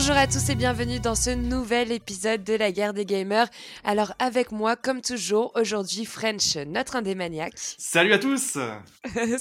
Bonjour à tous et bienvenue dans ce nouvel épisode de la guerre des gamers. Alors avec moi, comme toujours, aujourd'hui French, notre indémaniaque. Salut à tous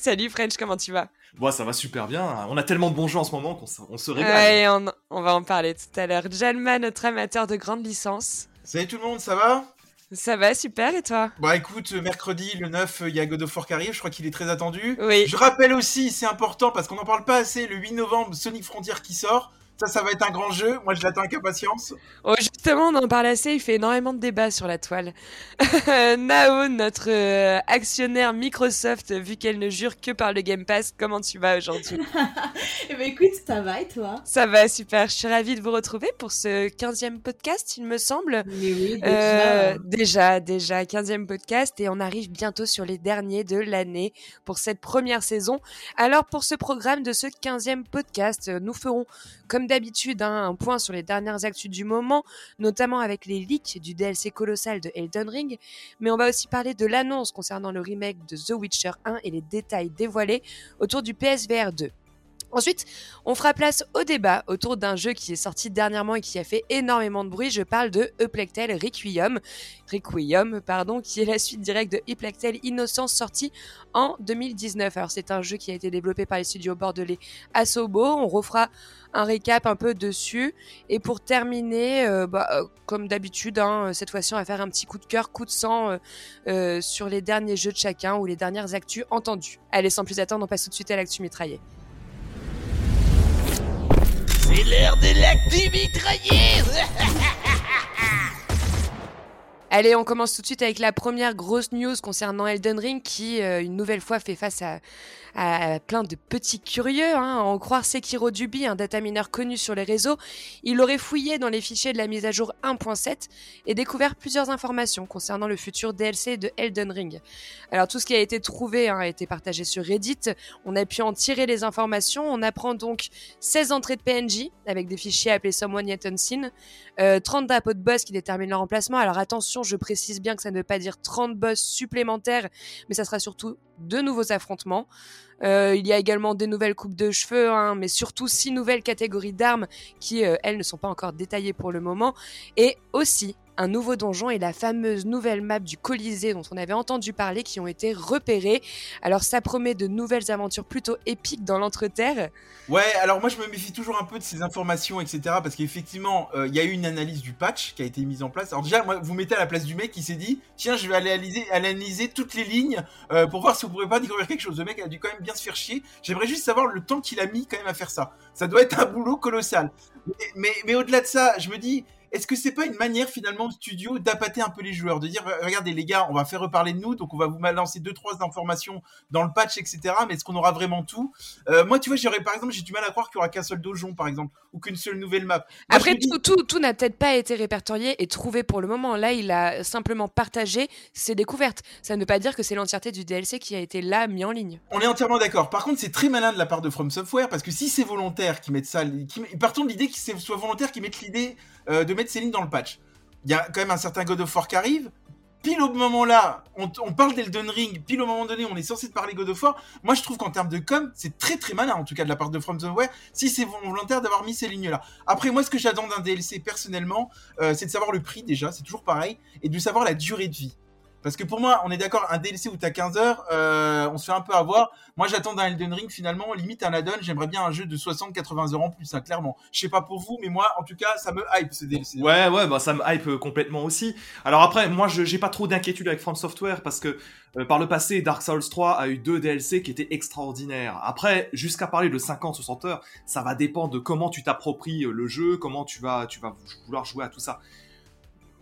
Salut French, comment tu vas? Bon, ça va super bien. On a tellement de bons jeux en ce moment qu'on se, régale. Ouais, on, on, va en parler tout à l'heure. Jalma, notre amateur de grande licence. Salut tout le monde, ça va? Ça va, super, et toi? Bah écoute, mercredi, le 9, il y a God of War qui arrive, je crois qu'il est très attendu. Oui. Je rappelle aussi, c'est important parce qu'on n'en parle pas assez, le 8 novembre, Sonic Frontier qui sort. Ça, ça va être un grand jeu. Moi, je l'attends avec impatience. Oh, justement, on en parle assez. Il fait énormément de débats sur la toile. Nao, notre euh, actionnaire Microsoft, vu qu'elle ne jure que par le Game Pass, comment tu vas aujourd'hui? Eh ben, écoute, ça va et toi? Ça va, super. Je suis ravie de vous retrouver pour ce 15e podcast, il me semble. Mais oui, déjà. Euh, déjà, déjà, 15e podcast. Et on arrive bientôt sur les derniers de l'année pour cette première saison. Alors, pour ce programme de ce 15e podcast, nous ferons comme d'habitude, hein, un point sur les dernières actus du moment, notamment avec les leaks du DLC colossal de Elden Ring, mais on va aussi parler de l'annonce concernant le remake de The Witcher 1 et les détails dévoilés autour du PSVR 2. Ensuite, on fera place au débat autour d'un jeu qui est sorti dernièrement et qui a fait énormément de bruit. Je parle de Eplectel Requiem, Requiem pardon, qui est la suite directe de Eplectel Innocence sorti en 2019. Alors c'est un jeu qui a été développé par les studios bordelais Asobo. On refera un récap un peu dessus. Et pour terminer, euh, bah, euh, comme d'habitude, hein, cette fois-ci on va faire un petit coup de cœur, coup de sang euh, sur les derniers jeux de chacun ou les dernières actus entendues. Allez, sans plus attendre, on passe tout de suite à l'actu mitraillée. C'est l'heure de l'actu mitraillée Allez, on commence tout de suite avec la première grosse news concernant Elden Ring qui, euh, une nouvelle fois, fait face à, à plein de petits curieux. Hein. En croire Sekiro Dubi, un datamineur connu sur les réseaux, il aurait fouillé dans les fichiers de la mise à jour 1.7 et découvert plusieurs informations concernant le futur DLC de Elden Ring. Alors tout ce qui a été trouvé hein, a été partagé sur Reddit. On a pu en tirer les informations. On apprend donc 16 entrées de PNJ avec des fichiers appelés Someone Yet Unseen, euh, 30 drapeaux de boss qui déterminent leur emplacement. Alors attention je précise bien que ça ne veut pas dire 30 boss supplémentaires, mais ça sera surtout de nouveaux affrontements. Euh, il y a également des nouvelles coupes de cheveux, hein, mais surtout six nouvelles catégories d'armes qui, euh, elles, ne sont pas encore détaillées pour le moment. Et aussi un nouveau donjon et la fameuse nouvelle map du Colisée dont on avait entendu parler qui ont été repérés. Alors ça promet de nouvelles aventures plutôt épiques dans l'entreterre. Ouais, alors moi je me méfie toujours un peu de ces informations, etc. Parce qu'effectivement, euh, il y a eu une analyse du patch qui a été mise en place. Alors déjà, moi, vous mettez à la place du mec qui s'est dit, tiens, je vais aller analyser, toutes les lignes euh, pour voir si vous pourrez pas découvrir quelque chose. Le mec a dû quand même bien se faire chier. J'aimerais juste savoir le temps qu'il a mis quand même à faire ça. Ça doit être un boulot colossal. mais, mais au-delà de ça, je me dis, est-ce que c'est pas une manière finalement de studio d'appâter un peu les joueurs, de dire regardez les gars, on va faire reparler de nous, donc on va vous lancer deux trois informations dans le patch, etc. Mais est-ce qu'on aura vraiment tout? Euh, Moi, tu vois, j'aurais par exemple, j'ai du mal à croire qu'il y aura qu'un seul donjon, par exemple, ou qu'une seule nouvelle map. Après, tout, tout, tout n'a peut-être pas été répertorié et trouvé pour le moment. Là, il a simplement partagé ses découvertes. Ça ne veut pas dire que c'est l'entièreté du DLC qui a été là mis en ligne. On est entièrement d'accord. Par contre, c'est très malin de la part de From Software parce que si c'est volontaire qu'ils mettent ça, qui, partons de l'idée que c'est soit volontaire qu'ils mettent l'idée euh, de mettre ces lignes dans le patch. Il y a quand même un certain God of War qui arrive. Pile au moment là, on, parle d'Elden Ring, pile au moment donné, on est censé parler God of War. Moi, je trouve qu'en termes de com, c'est très très malin, en tout cas de la part de From Software, si c'est volontaire d'avoir mis ces lignes-là. Après, moi, ce que j'attends d'un DLC personnellement, euh, c'est de savoir le prix déjà, c'est toujours pareil, et de savoir la durée de vie. Parce que pour moi, on est d'accord, un DLC où t'as 15 heures, euh, on se fait un peu avoir. Moi, j'attends d'un Elden Ring finalement, limite un add-on. J'aimerais bien un jeu de 60-80 heures en plus, hein, clairement. Je sais pas pour vous, mais moi, en tout cas, ça me hype ce DLC. Ouais, ouais, bah ça me hype euh, complètement aussi. Alors après, moi, j'ai pas trop d'inquiétude avec From Software parce que euh, par le passé, Dark Souls 3 a eu deux DLC qui étaient extraordinaires. Après, jusqu'à parler de 50-60 heures, ça va dépendre de comment tu t'appropries le jeu, comment tu vas, tu vas vouloir jouer à tout ça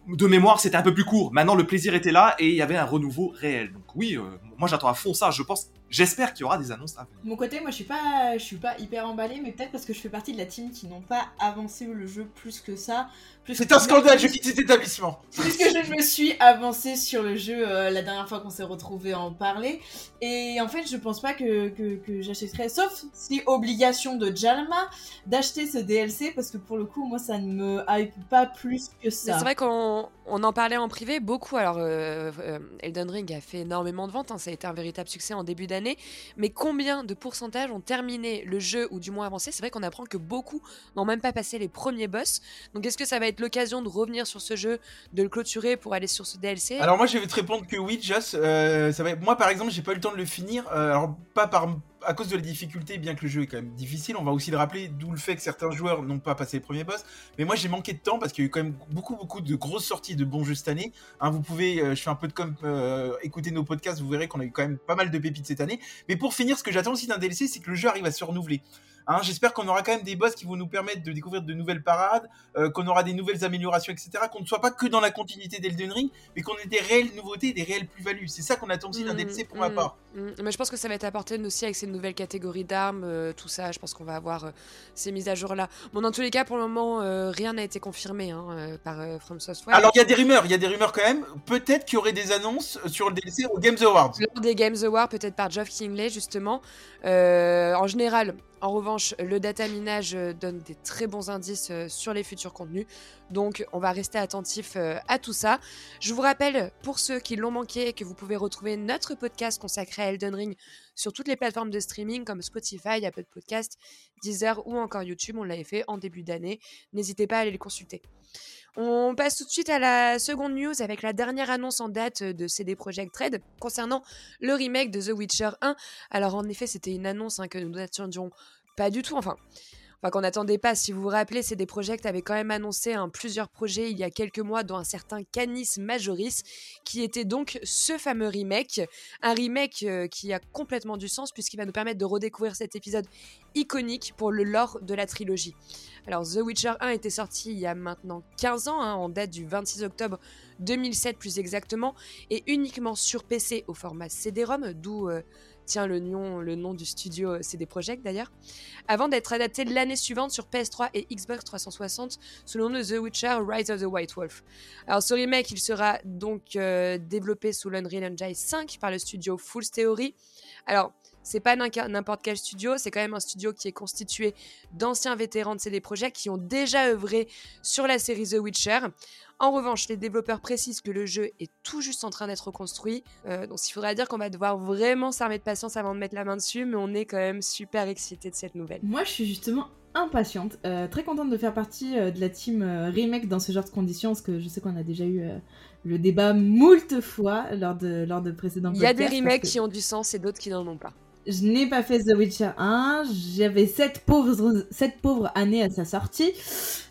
de mémoire, c'était un peu plus court. Maintenant, le plaisir était là et il y avait un renouveau réel. Donc oui, euh, moi j'attends à fond ça. Je pense, j'espère qu'il y aura des annonces mon côté, moi je suis pas, je suis pas hyper emballé, mais peut-être parce que je fais partie de la team qui n'ont pas avancé le jeu plus que ça C'est un scandale, je quitte cet établissement. Puisque je me suis avancée sur le jeu euh, la dernière fois qu'on s'est retrouvés à en parler. Et en fait, je pense pas que, que, que j'achèterais, sauf si obligation de Jalma, d'acheter ce DLC, parce que pour le coup, moi, ça ne me hype pas plus que ça. C'est vrai qu'on on en parlait en privé beaucoup. Alors, euh, euh, Elden Ring a fait énormément de ventes, hein, ça a été un véritable succès en début d'année. Mais combien de pourcentages ont terminé le jeu ou du moins avancé? C'est vrai qu'on apprend que beaucoup n'ont même pas passé les premiers boss. Donc, est-ce que ça va être l'occasion de revenir sur ce jeu, de le clôturer pour aller sur ce DLC Alors moi je vais te répondre que oui, Joss. euh, ça va... Moi par exemple, j'ai pas eu le temps de le finir. euh, alors pas par à cause de la difficulté, bien que le jeu est quand même difficile. On va aussi le rappeler, d'où le fait que certains joueurs n'ont pas passé les premiers boss. Mais moi j'ai manqué de temps parce qu'il y a eu quand même beaucoup beaucoup de grosses sorties de bons jeux cette année. Hein, vous pouvez, euh, je fais un peu de com, écouter nos podcasts, vous verrez qu'on a eu quand même pas mal de pépites cette année. Mais pour finir, ce que j'attends aussi d'un DLC, c'est que le jeu arrive à se renouveler. Hein, J'espère qu'on aura quand même des boss qui vont nous permettre de découvrir de nouvelles parades, euh, qu'on aura des nouvelles améliorations, etc. Qu'on ne soit pas que dans la continuité d'Elden Ring, mais qu'on ait des réelles nouveautés, des réelles plus-values. C'est ça qu'on attend aussi d'un Mm, DLC pour ma mm, part. mm. Mais je pense que ça va être apporté aussi avec ces nouvelles catégories d'armes, euh, tout ça. Je pense qu'on va avoir euh, ces mises à jour-là. Bon, dans tous les cas, pour le moment, rien n'a été confirmé hein, par From Software. Alors il y a des rumeurs, il y a des rumeurs quand même. Peut-être qu'il y aurait des annonces sur le DLC au Games Awards. Lors des Games Awards, peut-être par Geoff Kingley, justement. En général, en revanche, le data minage euh, donne des très bons indices euh, sur les futurs contenus. Donc, on va rester attentif euh, à tout ça. Je vous rappelle, pour ceux qui l'ont manqué, que vous pouvez retrouver notre podcast consacré à Elden Ring sur toutes les plateformes de streaming comme Spotify, Apple Podcast, Deezer ou encore YouTube. On l'avait fait en début d'année. N'hésitez pas à aller le consulter. On passe tout de suite à la seconde news avec la dernière annonce en date de CD Projekt Red concernant le remake de The Witcher 1. Alors en effet, c'était une annonce hein, que nous n'attendions pas du tout, enfin, enfin qu'on n'attendait pas. Si vous vous rappelez, CD Projekt avait quand même annoncé hein, plusieurs projets il y a quelques mois, dont un certain Canis Majoris, qui était donc ce fameux remake. Un remake euh, qui a complètement du sens puisqu'il va nous permettre de redécouvrir cet épisode iconique pour le lore de la trilogie. Alors The Witcher 1 était sorti il y a maintenant 15 ans, hein, en date du 26 octobre 2007 plus exactement, et uniquement sur PC au format CD-ROM, d'où euh, tient le nom, du studio euh, CD Projekt d'ailleurs, avant d'être adapté l'année suivante sur PS3 et Xbox 360 sous le nom de The Witcher Rise of the White Wolf. Alors ce remake, il sera donc euh, développé sous l'Unreal Engine 5 par le studio Fool's Theory. Alors, c'est pas n'importe quel studio, c'est quand même un studio qui est constitué d'anciens vétérans de CD Projekt qui ont déjà œuvré sur la série The Witcher. En revanche, les développeurs précisent que le jeu est tout juste en train d'être construit, euh, donc il faudra dire qu'on va devoir vraiment s'armer de patience avant de mettre la main dessus, mais on est quand même super excités de cette nouvelle. Moi, je suis justement impatiente, euh, très contente de faire partie euh, de la team euh, remake dans ce genre de conditions, parce que je sais qu'on a déjà eu le débat moult fois lors de, lors de précédents Il y a des podcasts, remakes qui ont du sens et d'autres qui n'en ont pas. Je n'ai pas fait The Witcher 1, j'avais 7 pauvres, années à sa sortie.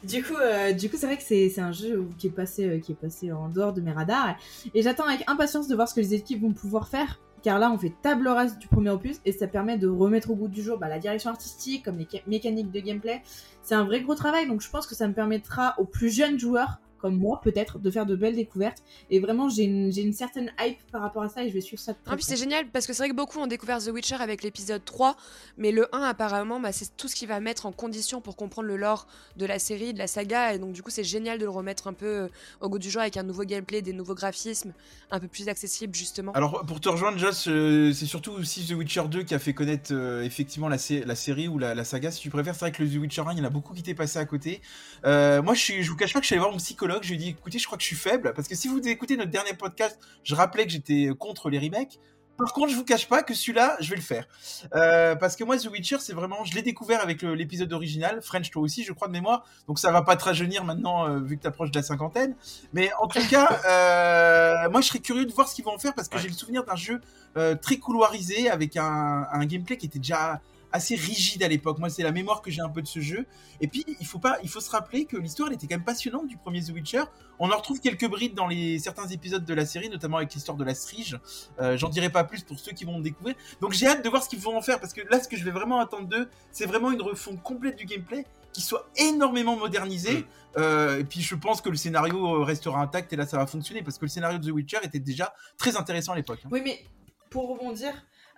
Du coup, euh, c'est vrai que c'est un jeu qui est, passé, euh, qui est passé en dehors de mes radars. Et j'attends avec impatience de voir ce que les équipes vont pouvoir faire. Car là, on fait table rase du premier opus et ça permet de remettre au goût du jour bah, la direction artistique, comme les ca- mécaniques de gameplay. C'est un vrai gros travail, donc je pense que ça me permettra aux plus jeunes joueurs, comme moi peut-être, de faire de belles découvertes. Et vraiment, j'ai une, j'ai une certaine hype par rapport à ça et je vais suivre ça Ah, puis c'est génial parce que c'est vrai que beaucoup ont découvert The Witcher avec l'épisode 3, mais le 1 apparemment bah, c'est tout ce qui va mettre en condition pour comprendre le lore de la série, de la saga, et donc du coup c'est génial de le remettre un peu euh, au goût du jour avec un nouveau gameplay, des nouveaux graphismes, un peu plus accessible justement. Alors pour te rejoindre, Joss, euh, c'est surtout aussi The Witcher 2 qui a fait connaître euh, effectivement la, sé- la série ou la, la saga, si tu préfères. C'est vrai que le The Witcher 1, il y en a beaucoup qui étaient passés à côté. Euh, moi, je, suis, je vous cache pas que je suis allé voir mon psychologue. Je lui ai dit, écoutez, je crois que je suis faible, parce que si vous écoutez notre dernier podcast, je rappelais que j'étais contre les remakes. Par contre, je vous cache pas que celui-là, je vais le faire. Euh, parce que moi, The Witcher, c'est vraiment, je l'ai découvert avec l'épisode original. French, toi aussi, je crois de mémoire. Donc ça va pas te rajeunir maintenant, euh, vu que t'approches de la cinquantaine. Mais en tout cas, euh, moi, je serais curieux de voir ce qu'ils vont en faire parce que Ouais. j'ai le souvenir d'un jeu euh, très couloirisé avec un, un gameplay qui était déjà assez rigide à l'époque. Moi, c'est la mémoire que j'ai un peu de ce jeu. Et puis, il faut pas, il faut se rappeler que l'histoire elle était quand même passionnante du premier The Witcher. On en retrouve quelques brides dans les certains épisodes de la série, notamment avec l'histoire de la Strige. Euh, J'en dirai pas plus pour ceux qui vont le découvrir. Donc, j'ai hâte de voir ce qu'ils vont en faire parce que là, ce que je vais vraiment attendre d'eux, c'est vraiment une refonte complète du gameplay qui soit énormément modernisé. Mm. Euh, et puis, je pense que le scénario euh, restera intact et là, ça va fonctionner parce que le scénario de The Witcher était déjà très intéressant à l'époque. hein. Oui, mais pour rebondir,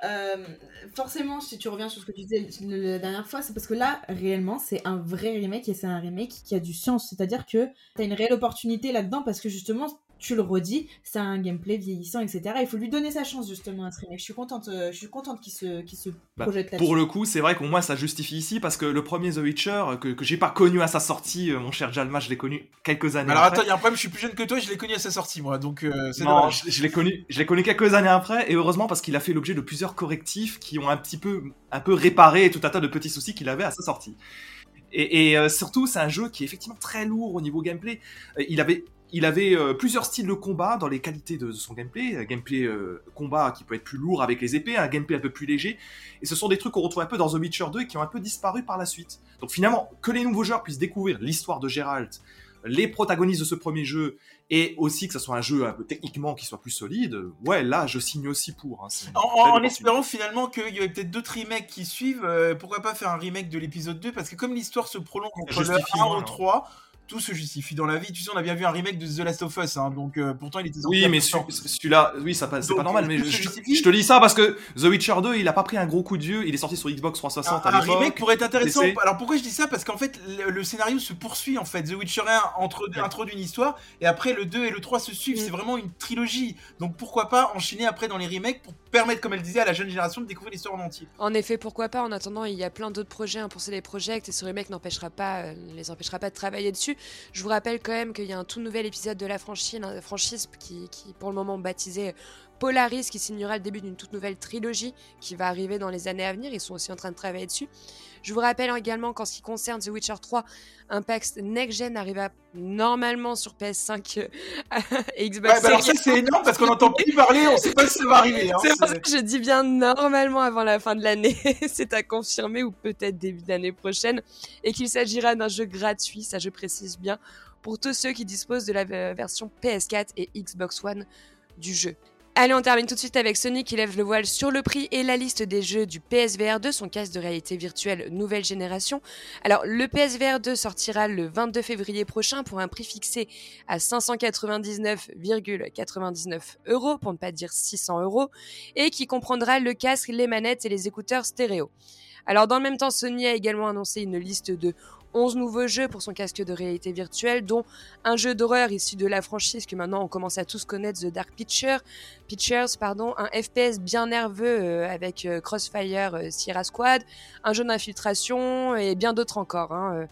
euh, forcément, si tu reviens sur ce que tu disais la dernière fois, c'est parce que là, réellement, c'est un vrai remake et c'est un remake qui a du sens. C'est-à-dire que tu une réelle opportunité là-dedans parce que justement, tu le redis, c'est un gameplay vieillissant, etc. Il faut lui donner sa chance justement à ce remake. Je suis contente, euh, je suis contente qu'il se, qu'il se Bah, projette là-dessus. Pour le coup, c'est vrai qu'au moins ça justifie ici parce que le premier The Witcher euh, que, que j'ai pas connu à sa sortie, euh, mon cher Jalma, je l'ai connu quelques années Alors après. attends, il y a un problème, je suis plus jeune que toi, je l'ai connu à sa sortie moi, donc euh, c'est Non, dommage. je, je l'ai connu, je l'ai connu quelques années après, et heureusement parce qu'il a fait l'objet de plusieurs correctifs qui ont un petit peu, un peu réparé tout un tas de petits soucis qu'il avait à sa sortie. Et, et, euh, surtout, c'est un jeu qui est effectivement très lourd au niveau gameplay. Euh, il avait, il avait euh, plusieurs styles de combat dans les qualités de, de son gameplay. Un gameplay euh, combat qui peut être plus lourd avec les épées, un gameplay un peu plus léger. Et ce sont des trucs qu'on retrouve un peu dans The Witcher 2 et qui ont un peu disparu par la suite. Donc finalement, que les nouveaux joueurs puissent découvrir l'histoire de Geralt, les protagonistes de ce premier jeu, et aussi que ce soit un jeu un peu techniquement qui soit plus solide, ouais, là, je signe aussi pour. hein, En, en- espérant finalement qu'il y aurait peut-être d'autres remakes qui suivent, euh, pourquoi pas faire un remake de l'épisode 2 Parce que comme l'histoire se prolonge entre le justifie 1 moins, au hein. 3, tout se justifie dans la vie. Tu sais, on a bien vu un remake de The Last of Us, hein, donc euh, pourtant il était sorti Oui, mais celui-là, oui, ça passe- c'est pas normal, mais je, je- te dis ça parce que The Witcher 2, il a pas pris un gros coup de vieux, il est sorti sur Xbox 360 Un, à un remake pourrait être intéressant. Alors pourquoi je dis ça? Parce qu'en fait, le, le scénario se poursuit en fait. The Witcher 1 entre, introduit une histoire et après le 2 et le 3 se suivent. Mm. C'est vraiment une trilogie. Donc pourquoi pas enchaîner après dans les remakes pour permettre, comme elle disait, à la jeune génération de découvrir l'histoire en entier. En effet, pourquoi pas? En attendant, il y a plein d'autres projets hein, pour CD Projekt et ce remake n'empêchera pas, euh, ne les empêchera pas de travailler dessus. Je vous rappelle quand même qu'il y a un tout nouvel épisode de la franchise, la franchise qui, qui, pour le moment baptisé Polaris, qui signera le début d'une toute nouvelle trilogie qui va arriver dans les années à venir. Ils sont aussi en train de travailler dessus. Je vous rappelle également qu'en ce qui concerne The Witcher 3, Impact Next Gen arrivera normalement sur PS5 euh, et Xbox Ouais, bah alors ça c'est énorme parce qu'on n'entend plus parler, on sait pas si ça va arriver. hein. c'est pour ça que je dis bien normalement avant la fin de l'année. C'est à confirmer ou peut-être début d'année prochaine. Et qu'il s'agira d'un jeu gratuit, ça je précise bien, pour tous ceux qui disposent de la euh, version PS4 et Xbox One du jeu. Allez, on termine tout de suite avec Sony qui lève le voile sur le prix et la liste des jeux du PSVR 2, son casque de réalité virtuelle nouvelle génération. Alors, le PSVR 2 sortira le 22 février prochain pour un prix fixé à 599,99 euros, pour ne pas dire 600 euros et qui comprendra le casque, les manettes et les écouteurs stéréo. Alors dans le même temps, Sony a également annoncé une liste de 11 nouveaux jeux pour son casque de réalité virtuelle, dont un jeu d'horreur issu de la franchise que maintenant on commence à tous connaître, The Dark Picture, Pictures, pardon, un FPS bien nerveux euh, avec euh, Crossfire euh, Sierra Squad, un jeu d'infiltration et bien d'autres encore. hein,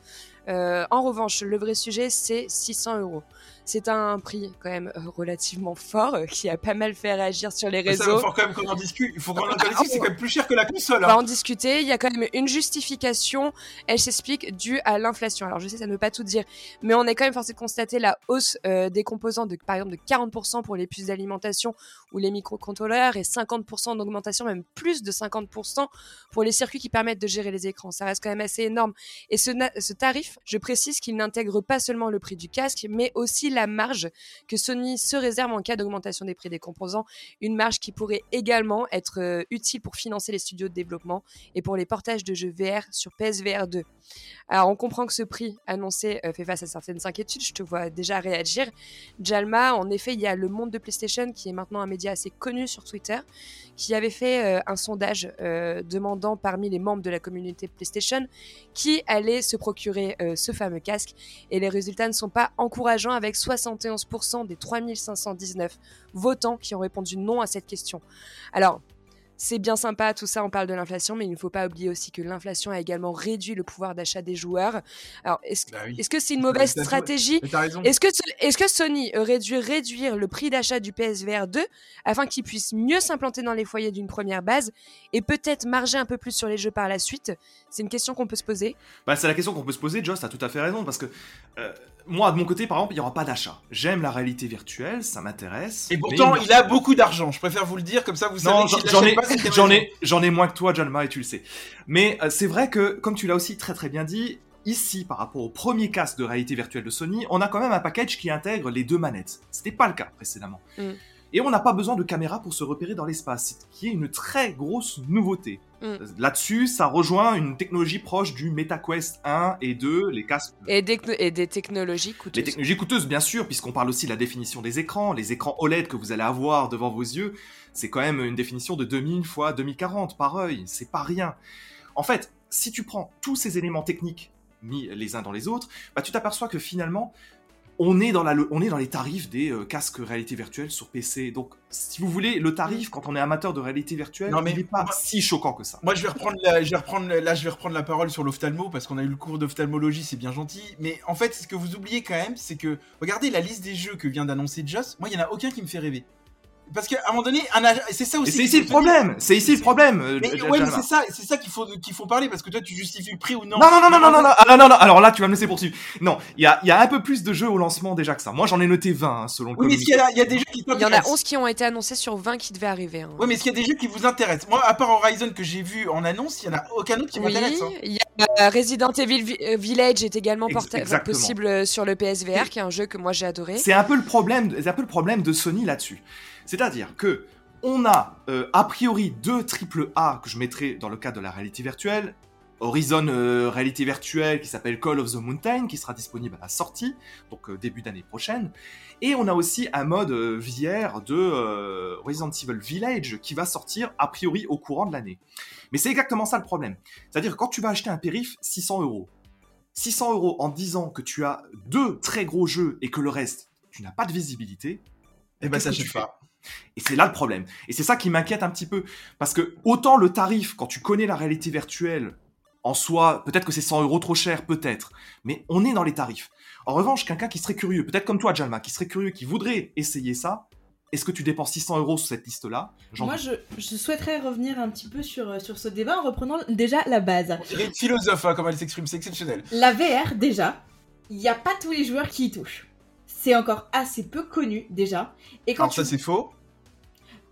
en revanche, le vrai sujet, c'est 600 euros. C'est un prix quand même euh, relativement fort euh, qui a pas mal fait réagir sur les Mais ça, il réseaux. faut quand même qu'on en discute. Il faut qu'on en discute, c'est quand même plus cher que la console. On hein. va en discuter. Il y a quand même une justification. Elle s'explique due à l'inflation. Alors je sais, ça ne veut pas tout dire, mais on est quand même forcé de constater la hausse euh, des composants de, par exemple, de 40% pour les puces d'alimentation ou les microcontrôleurs et 50% d'augmentation, même plus de 50% pour les circuits qui permettent de gérer les écrans. Ça reste quand même assez énorme. Et ce, ce tarif, je précise qu'il n'intègre pas seulement le prix du casque, mais aussi la marge que Sony se réserve en cas d'augmentation des prix des composants une marge qui pourrait également être euh, utile pour financer les studios de développement et pour les portages de jeux VR sur PSVR 2. Alors on comprend que ce prix annoncé euh, fait face à certaines inquiétudes, je te vois déjà réagir. Jalma, en effet, il y a le monde de PlayStation qui est maintenant un média assez connu sur Twitter, qui avait fait euh, un sondage demandant parmi les membres de la communauté PlayStation qui allait se procurer ce fameux casque et les résultats ne sont pas encourageants avec 71% des 3519 votants qui ont répondu non à cette question. Alors, c'est bien sympa, tout ça, on parle de l'inflation, mais il ne faut pas oublier aussi que l'inflation a également réduit le pouvoir d'achat des joueurs. Alors, est-ce Bah oui. que c'est une mauvaise T'as- t'as- stratégie t'as est-ce que, est que Sony aurait dû réduire le prix d'achat du PSVR 2 afin qu'il puisse mieux s'implanter dans les foyers d'une première base et peut-être marger un peu plus sur les jeux par la suite? C'est une question qu'on peut se poser. Bah, c'est la question qu'on peut se poser, Joss a tout à fait raison, parce que euh, moi, de mon côté, par exemple, il n'y aura pas d'achat. J'aime la réalité virtuelle, ça m'intéresse. Et pourtant, il- il a beaucoup d'argent. Je préfère vous le dire, comme ça vous savez Non, j'en ai, j'en ai, j'en ai moins que toi, Jalma, et tu le sais. Mais euh, c'est vrai que, comme tu l'as aussi très très bien dit, ici, par rapport au premier casque de réalité virtuelle de Sony, on a quand même un package qui intègre les deux manettes. C'était pas le cas précédemment. Mm. Et on n'a pas besoin de caméra pour se repérer dans l'espace, ce qui est une très grosse nouveauté. Mm. Là-dessus, ça rejoint une technologie proche du MetaQuest 1 et 2, les casques. Et des, et des technologies coûteuses. Les technologies coûteuses, bien sûr, puisqu'on parle aussi de la définition des écrans. Les écrans OLED que vous allez avoir devant vos yeux, c'est quand même une définition de 2000 fois 2040 par œil. C'est pas rien. En fait, si tu prends tous ces éléments techniques mis les uns dans les autres, bah, tu t'aperçois que finalement, on est dans, la, on est dans les tarifs des euh, casques réalité virtuelle sur PC. Donc, si vous voulez, le tarif, quand on est amateur de réalité virtuelle, Non, mais il n'est pas moi- si choquant que ça. Moi, je vais reprendre, la, je vais reprendre, là, je vais reprendre la parole sur l'ophtalmo parce qu'on a eu le cours d'ophtalmologie, c'est bien gentil. Mais en fait, ce que vous oubliez quand même, c'est que regardez la liste des jeux que vient d'annoncer Joss. Moi, il y en a aucun qui me fait rêver. Parce qu'à un moment donné, un c'est ça aussi. c'est ici le problème. C'est ici le problème. euh, Mais, ouais, mais c'est ça, c'est ça qu'il faut, qu'il faut parler parce que toi, tu justifies le prix ou non. Non, non, non, non, non, non, non, ah, non, non, non, alors là, tu vas me laisser poursuivre. Non, il y a, il y a un peu plus de jeux au lancement déjà que ça. Moi, j'en ai noté 20, hein, selon le Oui, mais est-ce qu'il y, a- il y a des jeux qui Il y en a t'intéressent 11 qui ont été annoncés sur 20 qui devaient arriver. hein. Ouais, mais est-ce qu'il y a des jeux qui vous intéressent? Moi, à part Horizon que j'ai vu en annonce, il y en a aucun autre qui Oui, m'intéresse. hein. il y a euh, Resident Evil Vi- euh, Village est également possible sur le PSVR, qui est un jeu que moi j'ai adoré. C'est un peu le problème, c'est un peu le problème de Sony là-dessus. C'est-à-dire que on a euh, a priori deux triple A que je mettrai dans le cadre de la réalité virtuelle. Horizon euh, réalité virtuelle qui s'appelle Call of the Mountain qui sera disponible à la sortie, donc euh, début d'année prochaine. Et on a aussi un mode euh, VR de Resident Evil Village qui va sortir a priori au courant de l'année. Mais c'est exactement ça le problème. C'est-à-dire que quand tu vas acheter un périph 600 euros, 600 euros en disant que tu as deux très gros jeux et que le reste, tu n'as pas de visibilité, Eh ben, ça fais? pas. Et c'est là le problème. Et c'est ça qui m'inquiète un petit peu. Parce que autant le tarif, quand tu connais la réalité virtuelle, en soi, peut-être que c'est 100 euros trop cher, peut-être. Mais on est dans les tarifs. En revanche, quelqu'un qui serait curieux, peut-être comme toi, Jalma, qui serait curieux, qui voudrait essayer ça, est-ce que tu dépenses 600 euros sur cette liste-là? Moi, je, je souhaiterais revenir un petit peu sur, euh, sur ce débat en reprenant déjà la base. Une philosophe, hein, comme elle s'exprime, c'est exceptionnel. La VR, déjà, il n'y a pas tous les joueurs qui y touchent. C'est encore assez peu connu, déjà. Et quand Alors tu... ça c'est faux.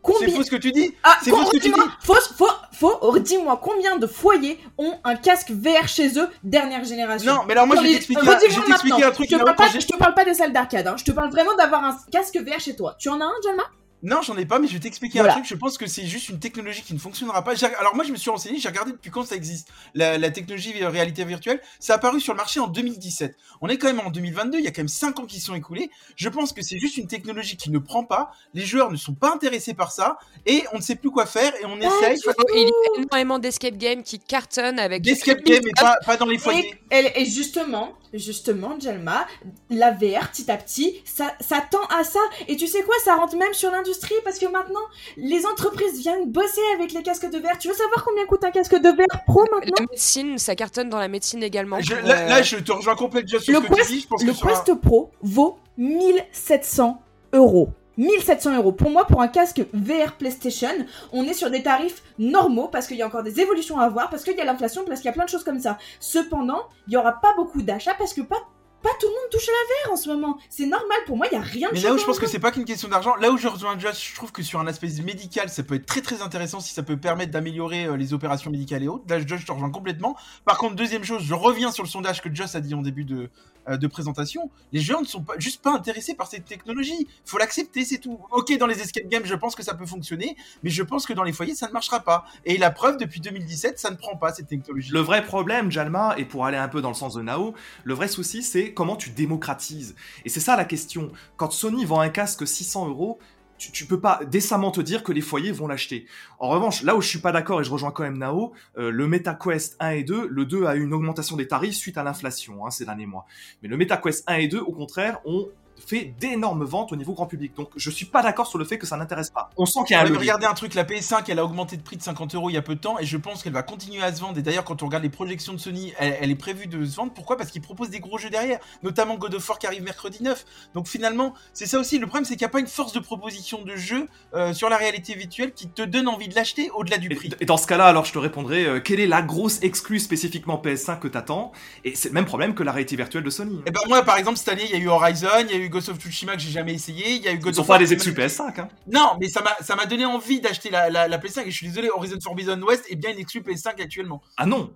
combien... C'est faux ce que tu dis. Ah, c'est faux ce que tu dis. Faux, faux, faux. Oh, Dis-moi combien de foyers ont un casque VR chez eux, dernière génération? Non, mais alors moi je vais t'expliquer un- truc. Je te, parle pas, je te parle pas des salles d'arcade, hein. je te parle vraiment d'avoir un casque VR chez toi. Tu en as un, Jalma? Non, j'en ai pas, mais je vais t'expliquer Voilà. un truc. Je pense que c'est juste une technologie qui ne fonctionnera pas. Alors moi, je me suis renseigné, j'ai regardé depuis quand ça existe. La, la technologie euh, réalité virtuelle, ça a apparu sur le marché en 2017. On est quand même en 2022, il y a quand même 5 ans qui sont écoulés. Je pense que c'est juste une technologie qui ne prend pas. Les joueurs ne sont pas intéressés par ça et on ne sait plus quoi faire et on essaye. Oh, Il y a énormément d'escape games qui cartonnent avec D'escape game, mais pas, pas dans les foyers. et- et justement, justement, Jalma, la VR, petit à petit, ça, ça tend à ça. Et tu sais quoi, ça rentre même sur l'industrie parce que maintenant, les entreprises viennent bosser avec les casques de VR. Tu veux savoir combien coûte un casque de VR pro maintenant? La médecine, ça cartonne dans la médecine également. Je- pour, là, euh, là, je te rejoins complètement sur Le ce que Quest- tu dis. Je pense Le que sur un- Quest Pro vaut 1700 euros. 1700 euros. Pour moi, pour un casque VR PlayStation, on est sur des tarifs normaux parce qu'il y a encore des évolutions à voir, parce qu'il y a l'inflation, parce qu'il y a plein de choses comme ça. Cependant, il y aura pas beaucoup d'achats parce que pas, pas tout le monde touche à la VR en ce moment. C'est normal. Pour moi, il y a rien de Mais là où je pense que c'est pas qu'une question d'argent, là où je rejoins Josh, je trouve que sur un aspect médical, ça peut être très très intéressant si ça peut permettre d'améliorer euh, les opérations médicales et autres. Là, Josh, je te rejoins complètement. Par contre, deuxième chose, je reviens sur le sondage que Josh a dit en début de, de présentation. Les gens ne sont pas, juste pas intéressés par cette technologie. Faut l'accepter, c'est tout. Ok, dans les escape games, je pense que ça peut fonctionner, mais je pense que dans les foyers, ça ne marchera pas. Et la preuve, depuis 2017, ça ne prend pas cette technologie. Le vrai problème, Jalma, et pour aller un peu dans le sens de Nao, le vrai souci, c'est comment tu démocratises. Et c'est ça la question. Quand Sony vend un casque 600 euros, tu, tu peux pas décemment te dire que les foyers vont l'acheter. En revanche, là où je suis pas d'accord et je rejoins quand même Nao, euh, le MetaQuest 1 et 2, le 2 a eu une augmentation des tarifs suite à l'inflation hein, ces derniers mois. Mais le MetaQuest 1 et 2, au contraire, ont fait d'énormes ventes au niveau grand public. Donc je suis pas d'accord sur le fait que ça n'intéresse pas. On sent qu'il y a un regardez un truc, la PS5 elle a augmenté de prix de 50 euros il y a peu de temps et je pense qu'elle va continuer à se vendre. Et d'ailleurs, quand on regarde les projections de Sony, elle, elle est prévue de se vendre. Pourquoi? Parce qu'ils proposent des gros jeux derrière, notamment God of War qui arrive mercredi 9. Donc finalement, c'est ça aussi. Le problème, c'est qu'il n'y a pas une force de proposition de jeu euh, sur la réalité virtuelle qui te donne envie de l'acheter au-delà du Et, prix. et dans ce cas-là, alors je te répondrai, euh, quelle est la grosse exclue spécifiquement PS5 que t'attends? Et c'est le même problème que la réalité virtuelle de Sony. Et ben moi, par exemple, cette année, il y a eu Horizon, il y a eu Ghost of Tsushima que j'ai jamais essayé, il y a eu God sont of pas des m'a- PS5. Hein. Non, mais ça m'a ça m'a donné envie d'acheter la, la, la PS5 et je suis désolé, Horizon Forbidden West est bien une exclue PS5 actuellement. Ah non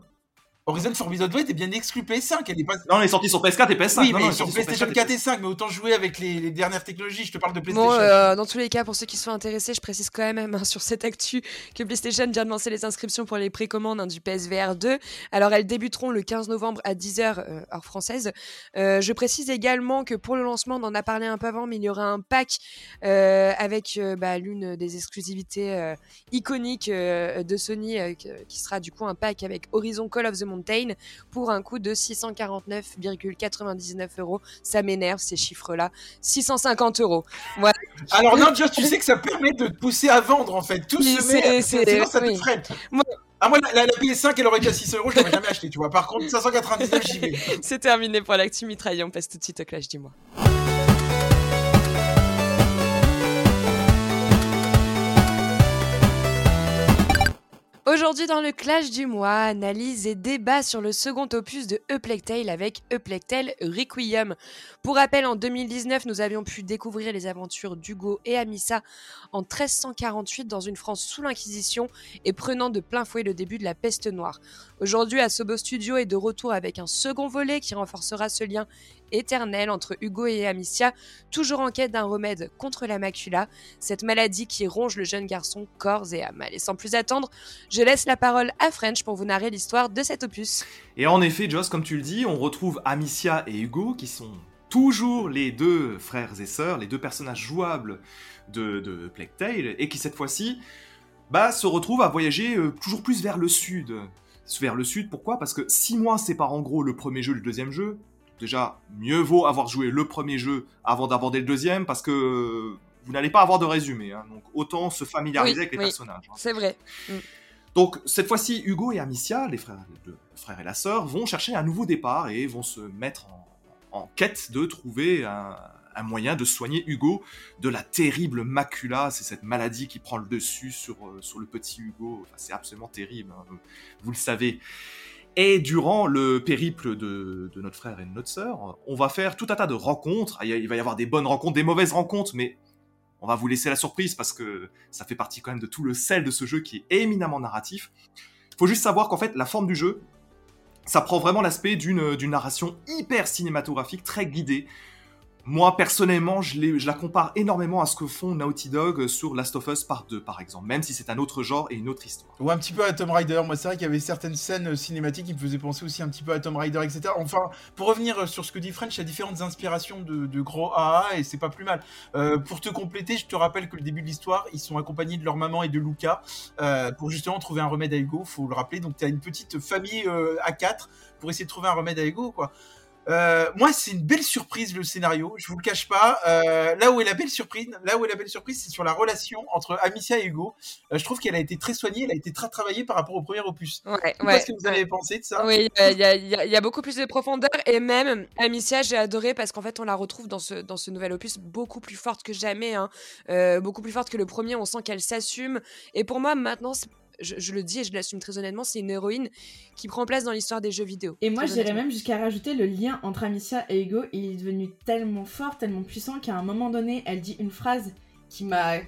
Horizon Forbidden West est bien exclu PS5. Elle est pas. Non, elle est sortie sur PS4 et PS5. Oui, Non, mais non, sur PlayStation PS4 4 et 5, mais autant jouer avec les, les dernières technologies. Je te parle de PlayStation. Bon, euh, dans tous les cas, pour ceux qui sont intéressés, je précise quand même hein, sur cette actu que PlayStation vient de lancer les inscriptions pour les précommandes hein, du PSVR 2. Alors, elles débuteront le 15 novembre à 10h, euh, heure française. Euh, je précise également que pour le lancement, on en a parlé un peu avant, mais il y aura un pack euh, avec euh, bah, l'une des exclusivités euh, iconiques euh, de Sony, euh, qui sera du coup un pack avec Horizon Call of the Mountain pour un coût de 649,99 euros. Ça m'énerve ces chiffres-là. 650 euros. Alors, non, tu sais que ça permet de te pousser à vendre en fait. Tout se met. Sinon, ça te freine. Moi- Ah, moi, la, la- la PS5, elle aurait été à 600 euros, je l'aurais jamais acheté, tu vois. Par contre, 599, j'y vais. C'est terminé pour l'actu mitraille. On passe tout de suite au clash du mois. Aujourd'hui dans le clash du mois, analyse et débat sur le second opus de Tale avec Tale Requiem. Pour rappel, en 2019, nous avions pu découvrir les aventures d'Hugo et Amissa en 1348 dans une France sous l'Inquisition et prenant de plein fouet le début de la peste noire. Aujourd'hui, Asobo Studio est de retour avec un second volet qui renforcera ce lien éternel entre Hugo et Amicia, toujours en quête d'un remède contre la macula, cette maladie qui ronge le jeune garçon corps et âme. Allez, sans plus attendre, je laisse la parole à French pour vous narrer l'histoire de cet opus. Et en effet, Joss, comme tu le dis, on retrouve Amicia et Hugo, qui sont toujours les deux frères et sœurs, les deux personnages jouables de, de Plague Tale, et qui cette fois-ci bah, se retrouvent à voyager euh, toujours plus vers le sud. Vers le sud, pourquoi? Parce que six mois séparent en gros le premier jeu et le deuxième jeu. Déjà, mieux vaut avoir joué le premier jeu avant d'aborder le deuxième, parce que vous n'allez pas avoir de résumé. hein. donc autant se familiariser Oui, avec les oui. personnages. hein. C'est vrai. Donc cette fois-ci, Hugo et Amicia, les frères, le frère et la sœur, vont chercher un nouveau départ et vont se mettre en, en quête de trouver un, un moyen de soigner Hugo de la terrible macula. C'est cette maladie qui prend le dessus sur, euh, sur le petit Hugo. Enfin, c'est absolument terrible, hein, vous le savez. Et durant le périple de, notre frère et de notre sœur, on va faire tout un tas de rencontres. Il il va y avoir des bonnes rencontres, des mauvaises rencontres, mais on va vous laisser la surprise parce que ça fait partie quand même de tout le sel de ce jeu qui est éminemment narratif. Faut juste savoir qu'en fait, la forme du jeu, ça prend vraiment l'aspect d'une narration hyper cinématographique, très guidée. Moi, personnellement, je, la compare énormément à ce que font Naughty Dog sur Last of Us Part 2, par exemple, même si c'est un autre genre et une autre histoire. Ou un petit peu à Tomb Raider. Moi, c'est vrai qu'il y avait certaines scènes cinématiques qui me faisaient penser aussi un petit peu à Tomb Raider, etc. Enfin, pour revenir sur ce que dit French, il y a différentes inspirations de, gros AA et c'est pas plus mal. Euh, pour te compléter, je te rappelle que le début de l'histoire, ils sont accompagnés de leur maman et de Luca euh, pour justement trouver un remède à Hugo. Faut le rappeler. Donc, tu as une petite famille euh, à 4 pour essayer de trouver un remède à Hugo, quoi. Euh, moi, c'est une belle surprise le scénario. Je vous le cache pas. Euh, là où est la belle surprise, là où est la belle surprise, c'est sur la relation entre Amicia et Hugo. Euh, je trouve qu'elle a été très soignée, elle a été très travaillée par rapport au premier opus. Ouais, Qu'est-ce que vous avez pensé de ça Oui, il y, a- y y beaucoup plus de profondeur et même Amicia, j'ai adoré parce qu'en fait, on la retrouve dans ce, dans ce nouvel opus beaucoup plus forte que jamais, hein. Beaucoup plus forte que le premier. On sent qu'elle s'assume. Et pour moi, maintenant, c'est- je, je le dis et je l'assume très honnêtement, c'est une héroïne qui prend place dans l'histoire des jeux vidéo. Et moi, j'irais même jusqu'à rajouter le lien entre Amicia et Hugo. Il est devenu tellement fort, tellement puissant qu'à un moment donné, elle dit une phrase qui m'a.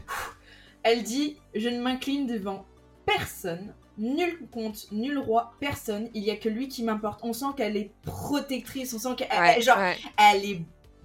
Elle dit Je ne m'incline devant personne, nul comte, nul roi, personne. Il y a que lui qui m'importe. On sent qu'elle est protectrice, on sent qu'elle. Ouais, genre, ouais. elle est.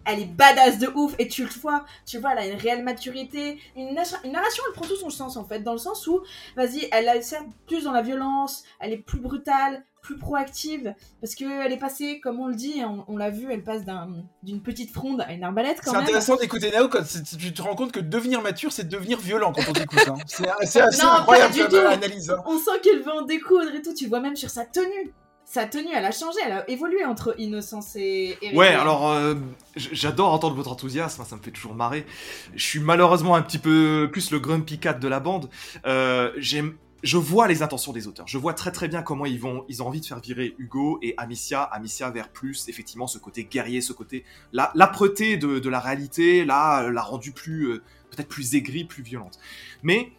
Elle est badass de ouf et tu le vois, tu vois, elle a une réelle maturité, une, narration- une narration, elle prend tout son sens en fait, dans le sens où, vas-y, elle a certes plus dans la violence, elle est plus brutale, plus proactive, parce qu'elle est passée, comme on le dit, on, on l'a vu, elle passe d'un- d'une petite fronde à une arbalète quand C'est même. intéressant d'écouter Nao quand c'est- tu te rends compte que devenir mature, c'est devenir violent quand on t'écoute. Hein. C'est c'est assez Non, incroyable comme analyse. hein. On sent qu'elle veut en découdre et tout, tu vois même sur sa tenue. Sa tenue, elle a changé, elle a évolué entre innocence et... Ouais, alors euh, j'adore entendre votre enthousiasme, ça me fait toujours marrer. Je suis malheureusement un petit peu plus le grumpy cat de la bande. Euh, j'aime, je vois les intentions des auteurs. Je vois très très bien comment ils vont, ils ont envie de faire virer Hugo et Amicia, Amicia vers plus effectivement ce côté guerrier, ce côté la l'âpreté de, de la réalité, là l'a rendu plus euh, peut-être plus aigrie, plus violente. Mais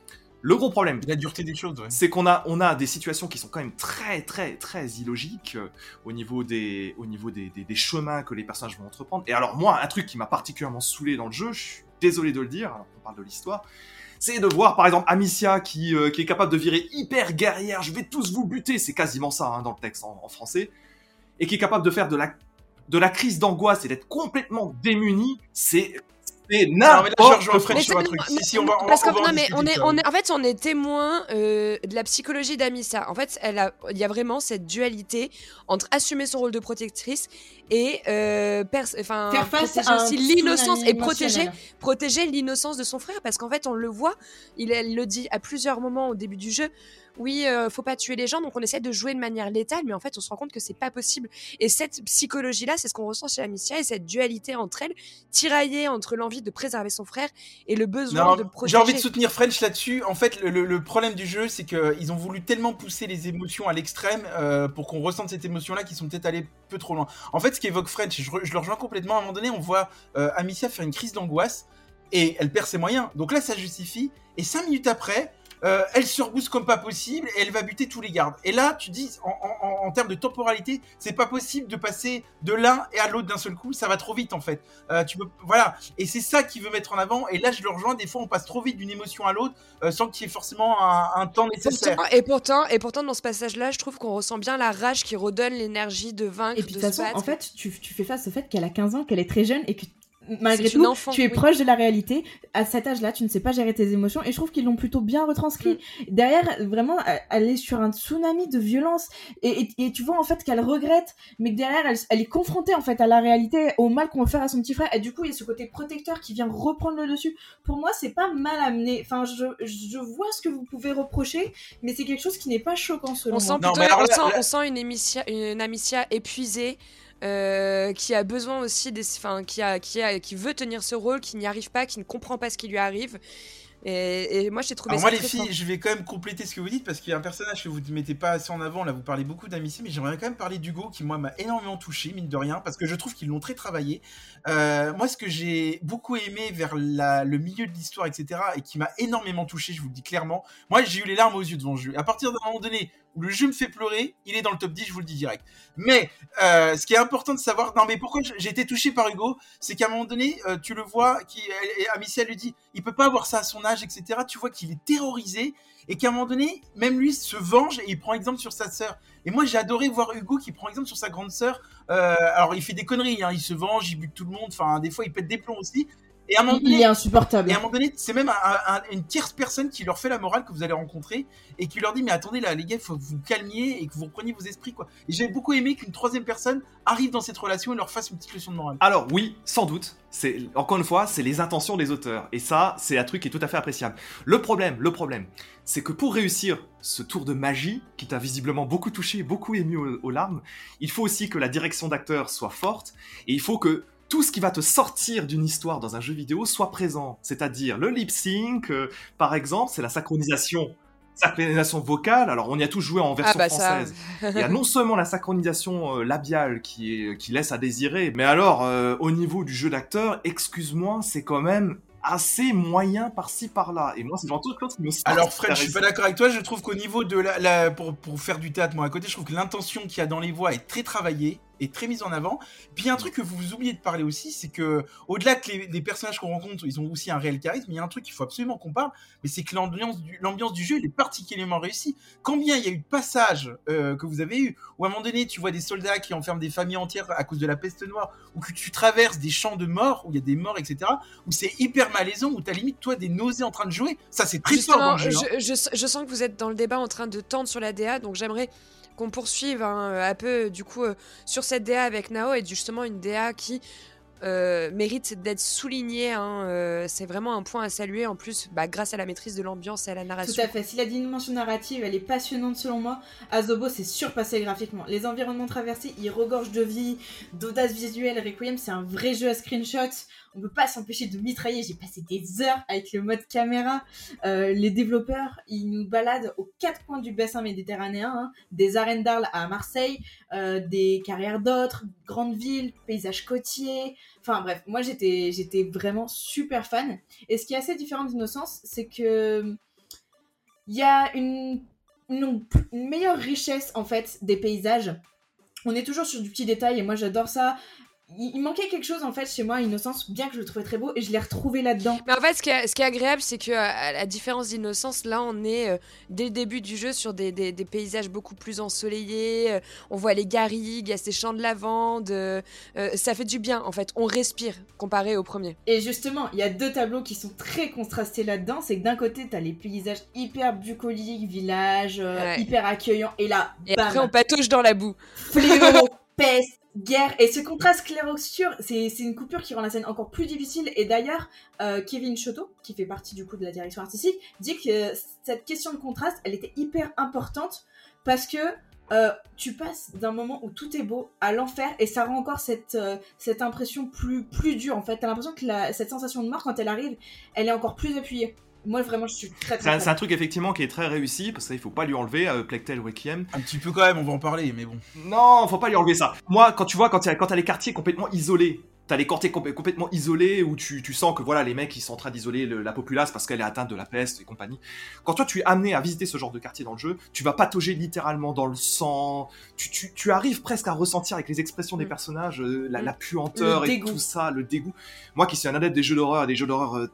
le gros problème, La dureté des choses, ouais. c'est qu'on a, on a des situations qui sont quand même très, très, très illogiques euh, au niveau, des, au niveau des, des- des chemins que les personnages vont entreprendre. Et alors, moi, un truc qui m'a particulièrement saoulé dans le jeu, je suis désolé de le dire, alors qu'on parle de l'histoire, c'est de voir par exemple Amicia qui, euh, qui est capable de virer hyper guerrière, je vais tous vous buter, c'est quasiment ça hein, dans le texte en, en français, et qui est capable de faire de la, de la crise d'angoisse et d'être complètement démuni, c'est c'est n'importe rejoins Fred Mais sur un c'est- truc. mais- Si, si, on va, on parce va- qu'en on va en non, mais on est, quand on est, en fait, on est témoin euh, de la psychologie d'Amissa. En fait, elle a, il y a vraiment cette dualité entre assumer son rôle de protectrice et euh, pers- enfin, Faire face à aussi l'innocence et protéger, protéger l'innocence de son frère. Parce qu'en fait, on le voit, il elle le dit à plusieurs moments au début du jeu. Oui, euh, faut pas tuer les gens, donc on essaie de jouer de manière létale, mais en fait, on se rend compte que c'est pas possible. Et cette psychologie-là, c'est ce qu'on ressent chez Amicia et cette dualité entre elles, tiraillée entre l'envie de préserver son frère et le besoin Non, de protéger. J'ai envie de soutenir French là-dessus. En fait, le, le- le problème du jeu, c'est qu'ils ont voulu tellement pousser les émotions à l'extrême euh, pour qu'on ressente cette émotion-là qu'ils sont peut-être allés peu trop loin. En fait, ce qu'évoque French, je, je le rejoins complètement. À un moment donné, on voit euh, Amicia faire une crise d'angoisse et elle perd ses moyens. Donc là, ça justifie. Et cinq minutes après, euh, elle se rebooste comme pas possible et elle va buter tous les gardes. Et là, tu dis, en, en- en- en termes de temporalité, c'est pas possible de passer de l'un et à l'autre d'un seul coup. Ça va trop vite en fait. Euh, tu peux, voilà. Et c'est ça qu'il veut mettre en avant. Et là, je le rejoins. Des fois, on passe trop vite d'une émotion à l'autre euh, sans qu'il y ait forcément un, un temps nécessaire. Pourtant- et pourtant, et pourtant, dans ce passage-là, je trouve qu'on ressent bien la rage qui redonne l'énergie de vaincre, Et puis de de toute façon, en fait, tu, tu fais face au fait qu'elle a 15 ans, qu'elle est très jeune et que malgré tout, enfant, tu es oui. proche de la réalité. À cet âge-là, tu ne sais pas gérer tes émotions et je trouve qu'ils l'ont plutôt bien retranscrit. Mm. Derrière, vraiment, elle- est sur un tsunami de violence et, et, et tu vois en fait qu'elle regrette, mais que derrière, elle, elle est confrontée en fait à la réalité, au mal qu'on veut faire à son petit frère. Et du coup, il y a ce côté protecteur qui vient reprendre le dessus. Pour moi, c'est pas mal amené. Enfin, je, je vois ce que vous pouvez reprocher, mais c'est quelque chose qui n'est pas choquant selon on sent, moi. Plutôt- alors on, là- sent, là- on sent une Amicia épuisée. Euh, qui a besoin aussi des, enfin, qui a, qui a, qui veut tenir ce rôle, qui n'y arrive pas, qui ne comprend pas ce qui lui arrive. Et, et moi, j'ai trouvé Alors ça moi les filles, fort. je vais quand même compléter ce que vous dites parce qu'il y a un personnage que vous ne mettez pas assez en avant. Là, vous parlez beaucoup d'Amici, mais j'aimerais quand même parler d'Hugo qui moi m'a énormément touché, mine de rien, parce que je trouve qu'ils l'ont très travaillé. Euh, moi, ce que j'ai beaucoup aimé vers la- le milieu de l'histoire, etc., et qui m'a énormément touché, je vous le dis clairement. Moi, j'ai eu les larmes aux yeux devant le jeu. À partir d'un moment donné le jeu me fait pleurer, il est dans le top 10, je vous le dis direct. Mais euh, ce qui est important de savoir, non mais pourquoi j'ai été touché par Hugo, c'est qu'à un moment donné, euh, tu le vois, qui, Amicia lui dit, il peut pas avoir ça à son âge, etc. Tu vois qu'il est terrorisé et qu'à un moment donné, même lui se venge et il prend exemple sur sa sœur. Et moi, j'ai adoré voir Hugo qui prend exemple sur sa grande sœur. Euh, alors, il fait des conneries, hein, il se venge, il bute tout le monde. Enfin, des fois, il pète des plombs aussi. Et à un moment Il donné, est insupportable. et à un moment donné, c'est même un- un- une tierce personne qui leur fait la morale que vous allez rencontrer et qui leur dit mais attendez là les gars, il faut que vous calmiez et que vous repreniez vos esprits quoi. Et j'ai beaucoup aimé qu'une troisième personne arrive dans cette relation et leur fasse une petite leçon de morale. Alors oui, sans doute. C'est encore une fois, c'est les intentions des auteurs, et ça, c'est un truc qui est tout à fait appréciable. Le problème, le problème, c'est que pour réussir ce tour de magie qui t'a visiblement beaucoup touché, beaucoup ému aux, aux larmes, il faut aussi que la direction d'acteur soit forte, et il faut que tout ce qui va te sortir d'une histoire dans un jeu vidéo soit présent. C'est-à-dire le lip sync, euh, par exemple, c'est la synchronisation. Synchronisation vocale, alors on y a tous joué en version Ah bah ça. française. Il y a non seulement la synchronisation euh, labiale qui, est, qui laisse à désirer, mais alors euh, au niveau du jeu d'acteur, excuse-moi, c'est quand même assez moyen par-ci par-là. Et moi, c'est tout chose qui me sort Alors Fred, je suis pas d'accord avec toi. Je trouve qu'au niveau de la, la- pour, pour faire du théâtre moi à côté, je trouve que l'intention qu'il y a dans les voix est très travaillée et très mise en avant. Puis il y a un truc que vous oubliez de parler aussi, c'est que au-delà que les, les personnages qu'on rencontre, ils ont aussi un réel charisme. Il y a un truc qu'il faut absolument qu'on parle, mais c'est que l'ambiance du, l'ambiance du jeu elle est particulièrement réussie. Combien il y a eu de passages euh, que vous avez eu où à un moment donné tu vois des soldats qui enferment des familles entières à cause de la peste noire, ou que tu traverses des champs de morts où il y a des morts, etc. Où c'est hyper malaisant, où t'as limite toi des nausées en train de jouer. Ça c'est très fort dans Justement, le jeu. hein. je, je- je sens que vous êtes dans le débat en train de tendre sur la DA, donc j'aimerais qu'on poursuive hein, un peu du coup euh, sur cette DA avec Nao et justement une DA qui euh, mérite d'être soulignée. hein, euh, c'est vraiment un point à saluer en plus bah, grâce à la maîtrise de l'ambiance et à la Tout narration. à fait. Si la dimension narrative, elle est passionnante selon moi, Azobo, c'est surpassé graphiquement. Les environnements traversés, ils regorgent de vie, d'audace visuelle. Requiem, c'est un vrai jeu à screenshot. On peut pas s'empêcher de mitrailler. J'ai passé des heures avec le mode caméra. Euh, les développeurs, ils nous baladent aux quatre coins du bassin méditerranéen, hein. des arènes d'Arles à Marseille, euh, des carrières d'autres, grandes villes, paysages côtiers. Enfin bref, moi j'étais j'étais vraiment super fan. Et ce qui est assez différent d'Innocence, c'est que il y a une, meilleure richesse en fait des paysages. On est toujours sur du petit détail et moi j'adore ça. Il, manquait quelque chose en fait chez moi, Innocence, bien que je le trouvais très beau, et je l'ai retrouvé là-dedans. Mais en fait, ce qui est, ce qui est agréable, c'est que, à la différence d'Innocence, là, on est euh, dès le début du jeu sur des, des- des paysages beaucoup plus ensoleillés. euh, on voit les garrigues, il y a ces champs de lavande. euh, euh, ça fait du bien, en fait. On respire comparé au premier. Et justement, il y a deux tableaux qui sont très contrastés là-dedans. C'est que d'un côté, t'as les paysages hyper bucoliques, village, euh, Ouais. hyper accueillants, et là, Et bam, après, on patauge dans la boue. fléau, peste, guerre. Et ce contraste clair-obscur, c'est une coupure qui rend la scène encore plus difficile. Et d'ailleurs, euh, Kevin Choteau, qui fait partie du coup de la direction artistique, dit que euh, cette question de contraste, elle était hyper importante parce que euh, tu passes d'un moment où tout est beau à l'enfer et ça rend encore cette, impression plus, plus dure en fait. T'as l'impression que cette sensation de mort, quand elle arrive, elle est encore plus appuyée. Moi vraiment, je suis très C'est très un, c'est un truc effectivement qui est très réussi, parce qu'il faut pas lui enlever, euh, Plectel Requiem. Un petit peu quand même, on va en parler, mais bon. Non, faut pas lui enlever ça. Moi, quand tu vois, quand, a- quand t'as les quartiers complètement isolés, t'as les quartiers compl- complètement isolés où tu, tu sens que voilà, les mecs ils sont en train d'isoler le- la populace parce qu'elle est atteinte de la peste et compagnie. Quand toi tu es amené à visiter ce genre de quartier dans le jeu, tu vas patauger littéralement dans le sang. Tu, tu, tu arrives presque à ressentir avec les expressions des Mm. personnages euh, la, Mm. la puanteur Le et dégoût. tout ça, le dégoût. Moi qui suis un adepte des jeux d'horreur, des jeux d'horreur euh,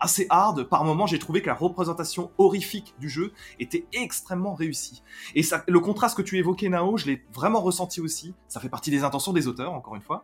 assez hard, par moments j'ai trouvé que la représentation horrifique du jeu était extrêmement réussie. Et le contraste que tu évoquais Nao, je l'ai vraiment ressenti aussi. Ça fait partie des intentions des auteurs, encore une fois.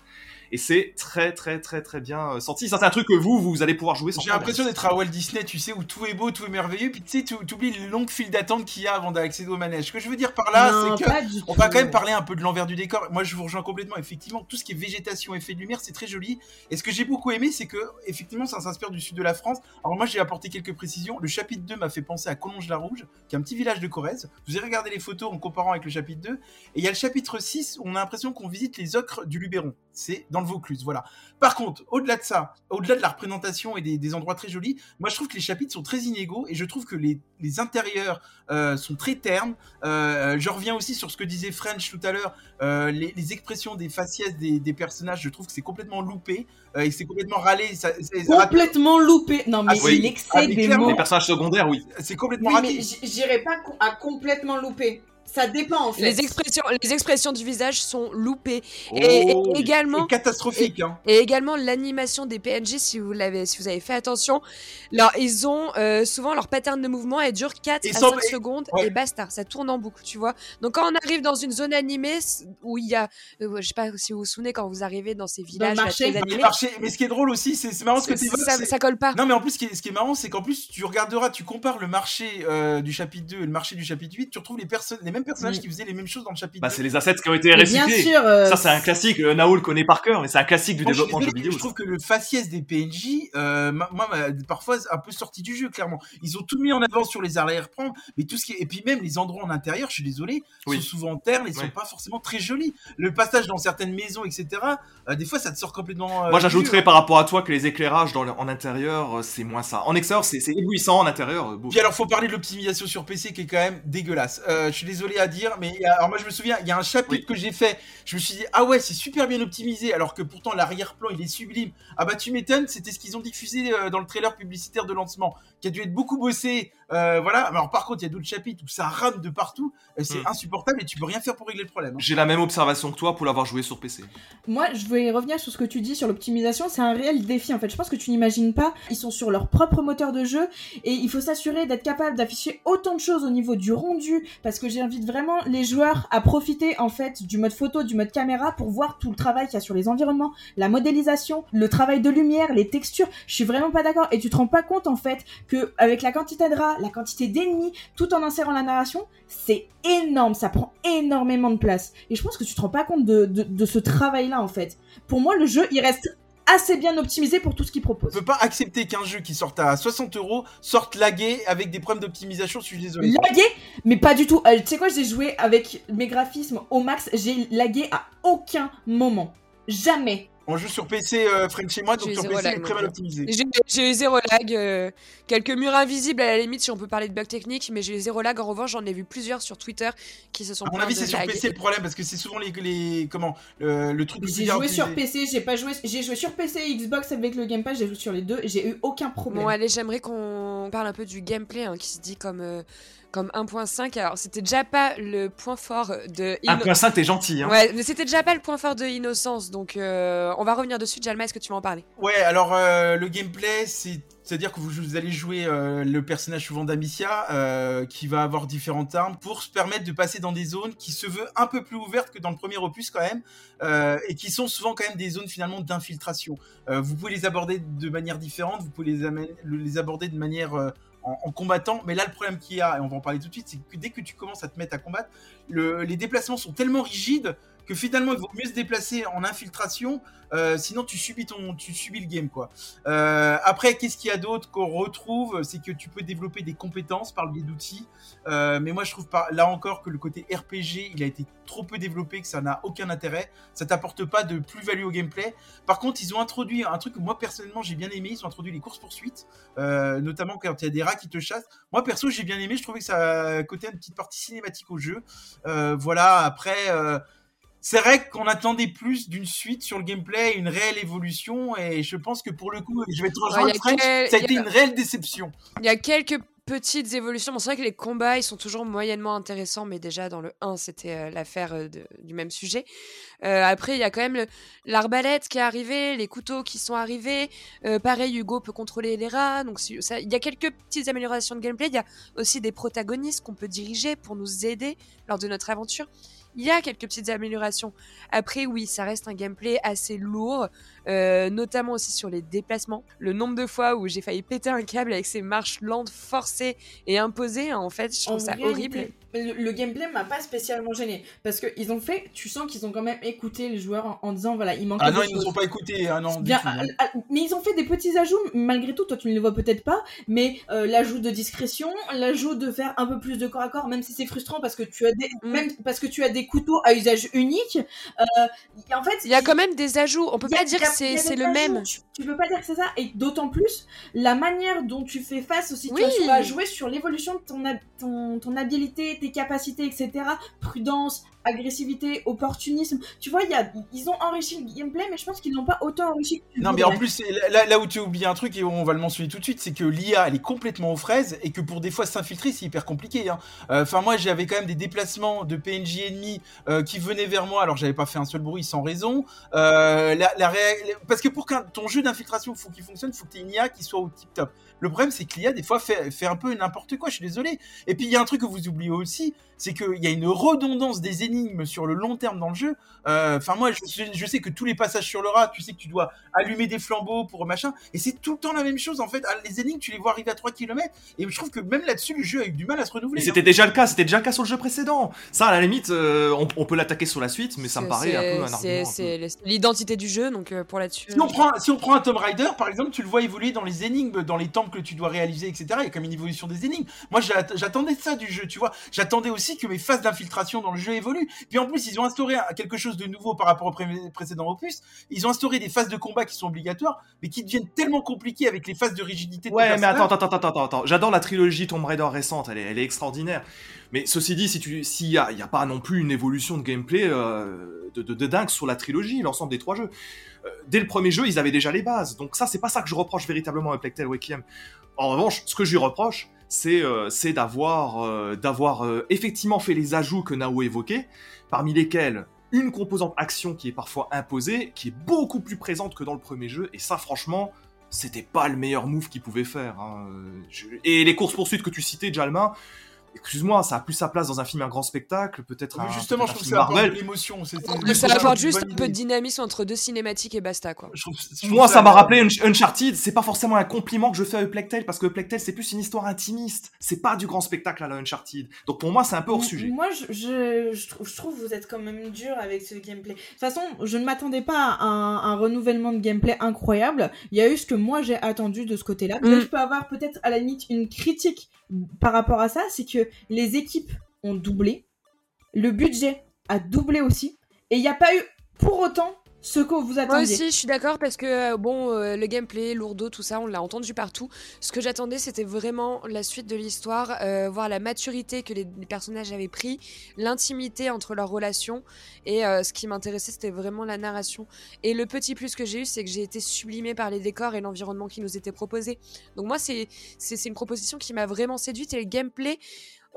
Et c'est très très très très bien euh, senti. Ça c'est un truc que vous, vous allez pouvoir jouer sans J'ai l'impression d'être à Walt Disney, tu sais, où tout est beau, tout est merveilleux, puis tu sais, tu oublies les longues files d'attente qu'il y a avant d'accéder au manège. Ce que je veux dire par là, c'est que On va quand même parler un peu de l'envers du décor. Moi, je vous rejoins complètement. Effectivement, tout ce qui est végétation, effet de lumière, c'est très joli. Et ce que j'ai beaucoup aimé, c'est que, effectivement, ça s'inspire du sud de la France. Alors, moi, j'ai apporté quelques précisions. Le chapitre 2 m'a fait penser à Collonges-la-Rouge, qui est un petit village de Corrèze. Vous avez regardé les photos en comparant avec le chapitre 2. Et il y a le chapitre 6 où on a l'impression qu'on visite les ocres du Luberon. C'est dans le Vaucluse, voilà. Par contre, au-delà de ça, au-delà de la représentation et des, des endroits très jolis, moi, je trouve que les chapitres sont très inégaux et je trouve que les, les intérieurs euh, sont très ternes. Euh, je reviens aussi sur ce que disait French tout à l'heure. Euh, les, les expressions des faciès des, des personnages, je trouve que c'est complètement loupé et c'est complètement râlé. Ça, ça Complètement loupé. Non mais Ah, oui. l'excès Ah, des mots. Les personnages secondaires, oui. c'est complètement Oui, raté. mais j- j'irai pas à complètement loupé. Ça dépend en fait. Les expressions, les expressions du visage sont loupées. Et, et Oh, oui. également, C'est catastrophique. Hein. Et également l'animation des PNJ, si vous l'avez, si vous avez fait attention, alors ils ont euh, souvent leur pattern de mouvement, elle dure 4 Et à sans- 5 et- secondes ouais. et basta, ça tourne en boucle, tu vois. Donc quand on arrive dans une zone animée où il y a, euh, je sais pas si vous vous souvenez quand vous arrivez dans ces villages là, marché. très Mais, animés, marché- mais ce qui est drôle aussi, c'est marrant ce que tu ça, ça colle pas. Non mais en plus ce qui est, ce qui est marrant c'est qu'en plus tu regarderas, tu compares le marché euh, du chapitre 2 et le marché du chapitre 8, tu retrouves les, personnes, les mêmes personnages qui faisaient les mêmes choses dans le chapitre Bah, 2. c'est les assets qui ont été recyclés. sûr. euh, Ça, c'est un classique. Euh, Nao le connaît par cœur, mais c'est un classique du Moi, développement de jeux vidéo. je trouve que le faciès des PNJ, euh, moi, m'a parfois un peu sorti du jeu, clairement. Ils ont tout mis en avant sur les arrière-plans, mais tout ce qui est... et puis même les endroits en intérieur, je suis désolé, Oui. sont souvent en terre, ils sont pas forcément très jolis. Le passage dans certaines maisons, etc. euh, des fois, ça te sort complètement. euh, Moi, j'ajouterais par rapport à toi que les éclairages dans le- en intérieur, c'est moins ça. En extérieur, c'est éblouissant. En intérieur, beau. Puis alors, faut parler de l'optimisation sur PC qui est quand même dégueulasse. Euh, je suis désolé à dire, mais alors moi je me souviens, il y a un chapitre Oui. que j'ai fait, je me suis dit ah ouais c'est super bien optimisé, alors que pourtant l'arrière-plan il est sublime. Ah bah tu m'étonnes, c'était ce qu'ils ont diffusé euh, dans le trailer publicitaire de lancement, qui a dû être beaucoup bossé. Euh, voilà. Alors par contre il y a d'autres chapitres où ça rame de partout, euh, c'est Hmm. insupportable et tu peux rien faire pour régler le problème. hein. J'ai la même observation que toi pour l'avoir joué sur PC. Moi, je voulais revenir sur ce que tu dis sur l'optimisation. C'est un réel défi en fait. Je pense que tu n'imagines pas. Ils sont sur leur propre moteur de jeu et il faut s'assurer d'être capable d'afficher autant de choses au niveau du rendu parce que j'invite vraiment les joueurs à profiter en fait du mode photo, du mode caméra pour voir tout le travail qu'il y a sur les environnements, la modélisation, le travail de lumière, les textures. Je suis vraiment pas d'accord et tu te rends pas compte en fait que avec la quantité de rats, la quantité d'ennemis, tout en insérant la narration, c'est énorme. Ça prend énormément de place et je pense que tu te rends pas compte de, de, de ce travail-là en fait. Pour moi, le jeu, il reste assez bien optimisé pour tout ce qu'il propose. On peut pas accepter qu'un jeu qui sorte à 60 euros sorte lagué avec des problèmes d'optimisation, je suis désolé. Lagué, mais pas du tout. Euh, tu sais quoi, j'ai joué avec mes graphismes au max, j'ai lagué à aucun moment. Jamais. On joue sur PC euh, French chez moi, donc J'ai sur PC lag, il est très mal optimisé. J'ai eu zéro lag, euh, quelques murs invisibles à la limite si on peut parler de bugs techniques, mais j'ai eu zéro lag. En revanche, j'en ai vu plusieurs sur Twitter qui se sont À mon avis, c'est sur. PC le problème parce que c'est souvent les, les comment le, le truc. J'ai joué sur. PC, j'ai pas joué. J'ai joué sur PC et Xbox avec le Game Pass, j'ai joué sur les deux, et j'ai eu aucun problème. Bon, allez, j'aimerais qu'on parle un peu du gameplay hein, qui se dit comme, euh, comme 1.5. Alors, c'était déjà pas le point fort de. Inno- 1.5, t'es gentil. Hein. Ouais, mais c'était déjà pas le point fort de Innocence, donc euh, on va revenir dessus. Jalma, est-ce que tu vas en parler? Ouais, alors euh, le gameplay, c'est c'est-à-dire que vous, allez jouer euh, le personnage souvent d'Amicia, euh, qui va avoir différentes armes pour se permettre de passer dans des zones qui se veulent un peu plus ouvertes que dans le premier opus quand même, euh, et qui sont souvent quand même des zones finalement d'infiltration. Euh, vous pouvez les aborder de manière différente, vous pouvez les, les aborder de manière euh, en, combattant, mais là le problème qu'il y a, et on va en parler tout de suite, c'est que dès que tu commences à te mettre à combattre, le- les déplacements sont tellement rigides que finalement il vaut mieux se déplacer en infiltration, euh, sinon tu subis ton, tu subis le game quoi. Euh, après, qu'est-ce qu'il y a d'autre qu'on retrouve? C'est que tu peux développer des compétences par le biais d'outils. Euh, mais moi, je trouve par, là encore que le côté RPG, il a été trop peu développé, que ça n'a aucun intérêt. Ça t'apporte pas de plus-value au gameplay. Par contre, ils ont introduit un truc que moi personnellement j'ai bien aimé. Ils ont introduit les courses poursuites, euh, notamment quand il y a des rats qui te chassent. Moi perso, j'ai bien aimé. Je trouvais que ça côté une petite partie cinématique au jeu. Euh, voilà. Après. C'est vrai qu'on attendait plus d'une suite sur le gameplay, une réelle évolution, et je pense que pour le coup, je vais te rejoindre, Ouais, y a French, quel- ça a été une réelle déception. Il y a quelques petites évolutions. Bon, c'est vrai que les combats, ils sont toujours moyennement intéressants, mais déjà dans le 1, c'était euh, l'affaire euh, de- du même sujet. Euh, après, il y a quand même le- l'arbalète qui est arrivée, les couteaux qui sont arrivés. Pareil, Hugo peut contrôler les rats. Donc, ça- il y a quelques petites améliorations de gameplay. Il y a aussi des protagonistes qu'on peut diriger pour nous aider lors de notre aventure. Il y a quelques petites améliorations. Après, oui, ça reste un gameplay assez lourd, euh, notamment aussi sur les déplacements. Le nombre de fois où j'ai failli péter un câble avec ces marches lentes, forcées et imposées, hein, en fait, je trouve En ça réalité, horrible. Le, le gameplay m'a pas spécialement gêné parce que ils ont fait, tu sens qu'ils ont quand même écouté les joueurs en, en disant voilà il manque Ah non, ils ne choses. sont pas écoutés, ah non, du Bien, tout, ah, ah, mais ils ont fait des petits ajouts malgré tout. Toi, tu ne les vois peut-être pas, mais euh, l'ajout de discrétion, l'ajout de faire un peu plus de corps à corps, même si c'est frustrant parce que tu as des, Mm. même parce que tu as des couteaux à usage unique. Euh, en fait, Il y a quand même des ajouts. On peut a- pas dire que c'est le même. Tu, tu peux pas dire que c'est ça, et d'autant plus la manière dont tu fais face aux situations Oui. va jouer sur l'évolution de ton, ton, ton habileté, tes capacités, etc. Prudence, agressivité, opportunisme. Tu vois, ils ont enrichi le gameplay, mais je pense qu'ils n'ont pas autant enrichi que Non, mais en plus, là, où tu as oublié un truc, et on va le mentionner tout de suite, c'est que l'IA, elle est complètement aux fraises, et que pour des fois s'infiltrer, c'est hyper compliqué. hein. Euh, Enfin, moi, j'avais quand même des déplacements de PNJ ennemis euh, qui venaient vers moi, alors j'avais pas fait un seul bruit sans raison. Euh, la, Parce que pour qu'un ton jeu d'infiltration faut qu'il fonctionne, faut que tu aies une IA qui soit au tip top. Le problème, c'est que l'IA, des fois, fait, fait un peu n'importe quoi, je suis désolé. Et puis, il y a un truc que vous oubliez aussi, c'est qu'il y a une redondance des énigmes sur le long terme dans le jeu. Euh, Enfin, moi, je, sais- je sais que tous les passages sur le rat, tu sais que tu dois allumer des flambeaux pour machin, et c'est tout le temps la même chose, en fait. Ah, Les énigmes, tu les vois arriver à 3 km, et je trouve que même là-dessus, le jeu a eu du mal à se renouveler. Mais hein. c'était déjà le cas, c'était déjà le cas sur le jeu précédent. Ça, à la limite, euh, on, on peut l'attaquer sur la suite, mais ça me paraît un peu un c'est- argument. C'est l'identité du jeu, donc euh, pour là-dessus. Si on, prend, si on prend un Tomb Raider, par exemple, tu le vois évoluer dans les énigmes, dans les temples que tu dois réaliser, etc. Il y a comme une évolution des énigmes. Moi, j'att- j'attendais ça du jeu, tu vois. J'attendais aussi que mes phases d'infiltration dans le jeu évoluent. Puis en plus, ils ont instauré quelque chose de nouveau par rapport au pré- précédent opus. Ils ont instauré des phases de combat qui sont obligatoires, mais qui deviennent tellement compliquées avec les phases de rigidité Ouais, mais attends, attends, attends, attends, attends. J'adore la trilogie Tomb Raider récente, elle est, elle est extraordinaire. Mais ceci dit, si tu, s'il y a, y a pas non plus une évolution de gameplay euh, de, de, de dingue sur la trilogie, l'ensemble des trois jeux. Euh, dès le premier jeu, ils avaient déjà les bases. Donc ça, c'est pas ça que je reproche véritablement à Plectel Requiem. En revanche, ce que je lui reproche, c'est euh, euh, d'avoir euh, effectivement fait les ajouts que Nao évoquait, parmi lesquels une composante action qui est parfois imposée, qui est beaucoup plus présente que dans le premier jeu. Et ça, franchement, c'était pas le meilleur move qu'il pouvait faire. hein. Je- Et les courses poursuites que tu citais, Jalma, excuse-moi, ça a plus sa place dans un film un grand spectacle, peut-être un, justement, peut-être je un trouve que ça apporte l'émotion. ça c'est apporte juste un peu de dynamisme entre deux cinématiques et basta, quoi. Je trouve- je trouve Moi, ça m'a rappelé Unch- Uncharted. C'est pas forcément un compliment que je fais à Plectel parce que Plectel c'est plus une histoire intimiste. C'est pas du grand spectacle à la Uncharted. Donc pour moi, c'est un peu hors sujet. Moi, je, je, je trouve, je trouve que vous êtes quand même dur avec ce gameplay. De toute façon, je ne m'attendais pas à un, un renouvellement de gameplay incroyable. Il y a eu ce que moi j'ai attendu de ce côté-là. Là, Mm. je peux avoir peut-être à la limite une critique par rapport à ça, c'est que les équipes ont doublé, le budget a doublé aussi, et il n'y a pas eu pour autant ce que vous Moi attendiez. aussi, je suis d'accord parce que euh, bon, euh, le gameplay, lourdeau, tout ça, on l'a entendu partout. Ce que j'attendais, c'était vraiment la suite de l'histoire, euh, voir la maturité que les, les personnages avaient pris, l'intimité entre leurs relations. Et euh, ce qui m'intéressait, c'était vraiment la narration. Et le petit plus que j'ai eu, c'est que j'ai été sublimée par les décors et l'environnement qui nous était proposé. Donc moi, c'est une proposition qui m'a vraiment séduite et le gameplay.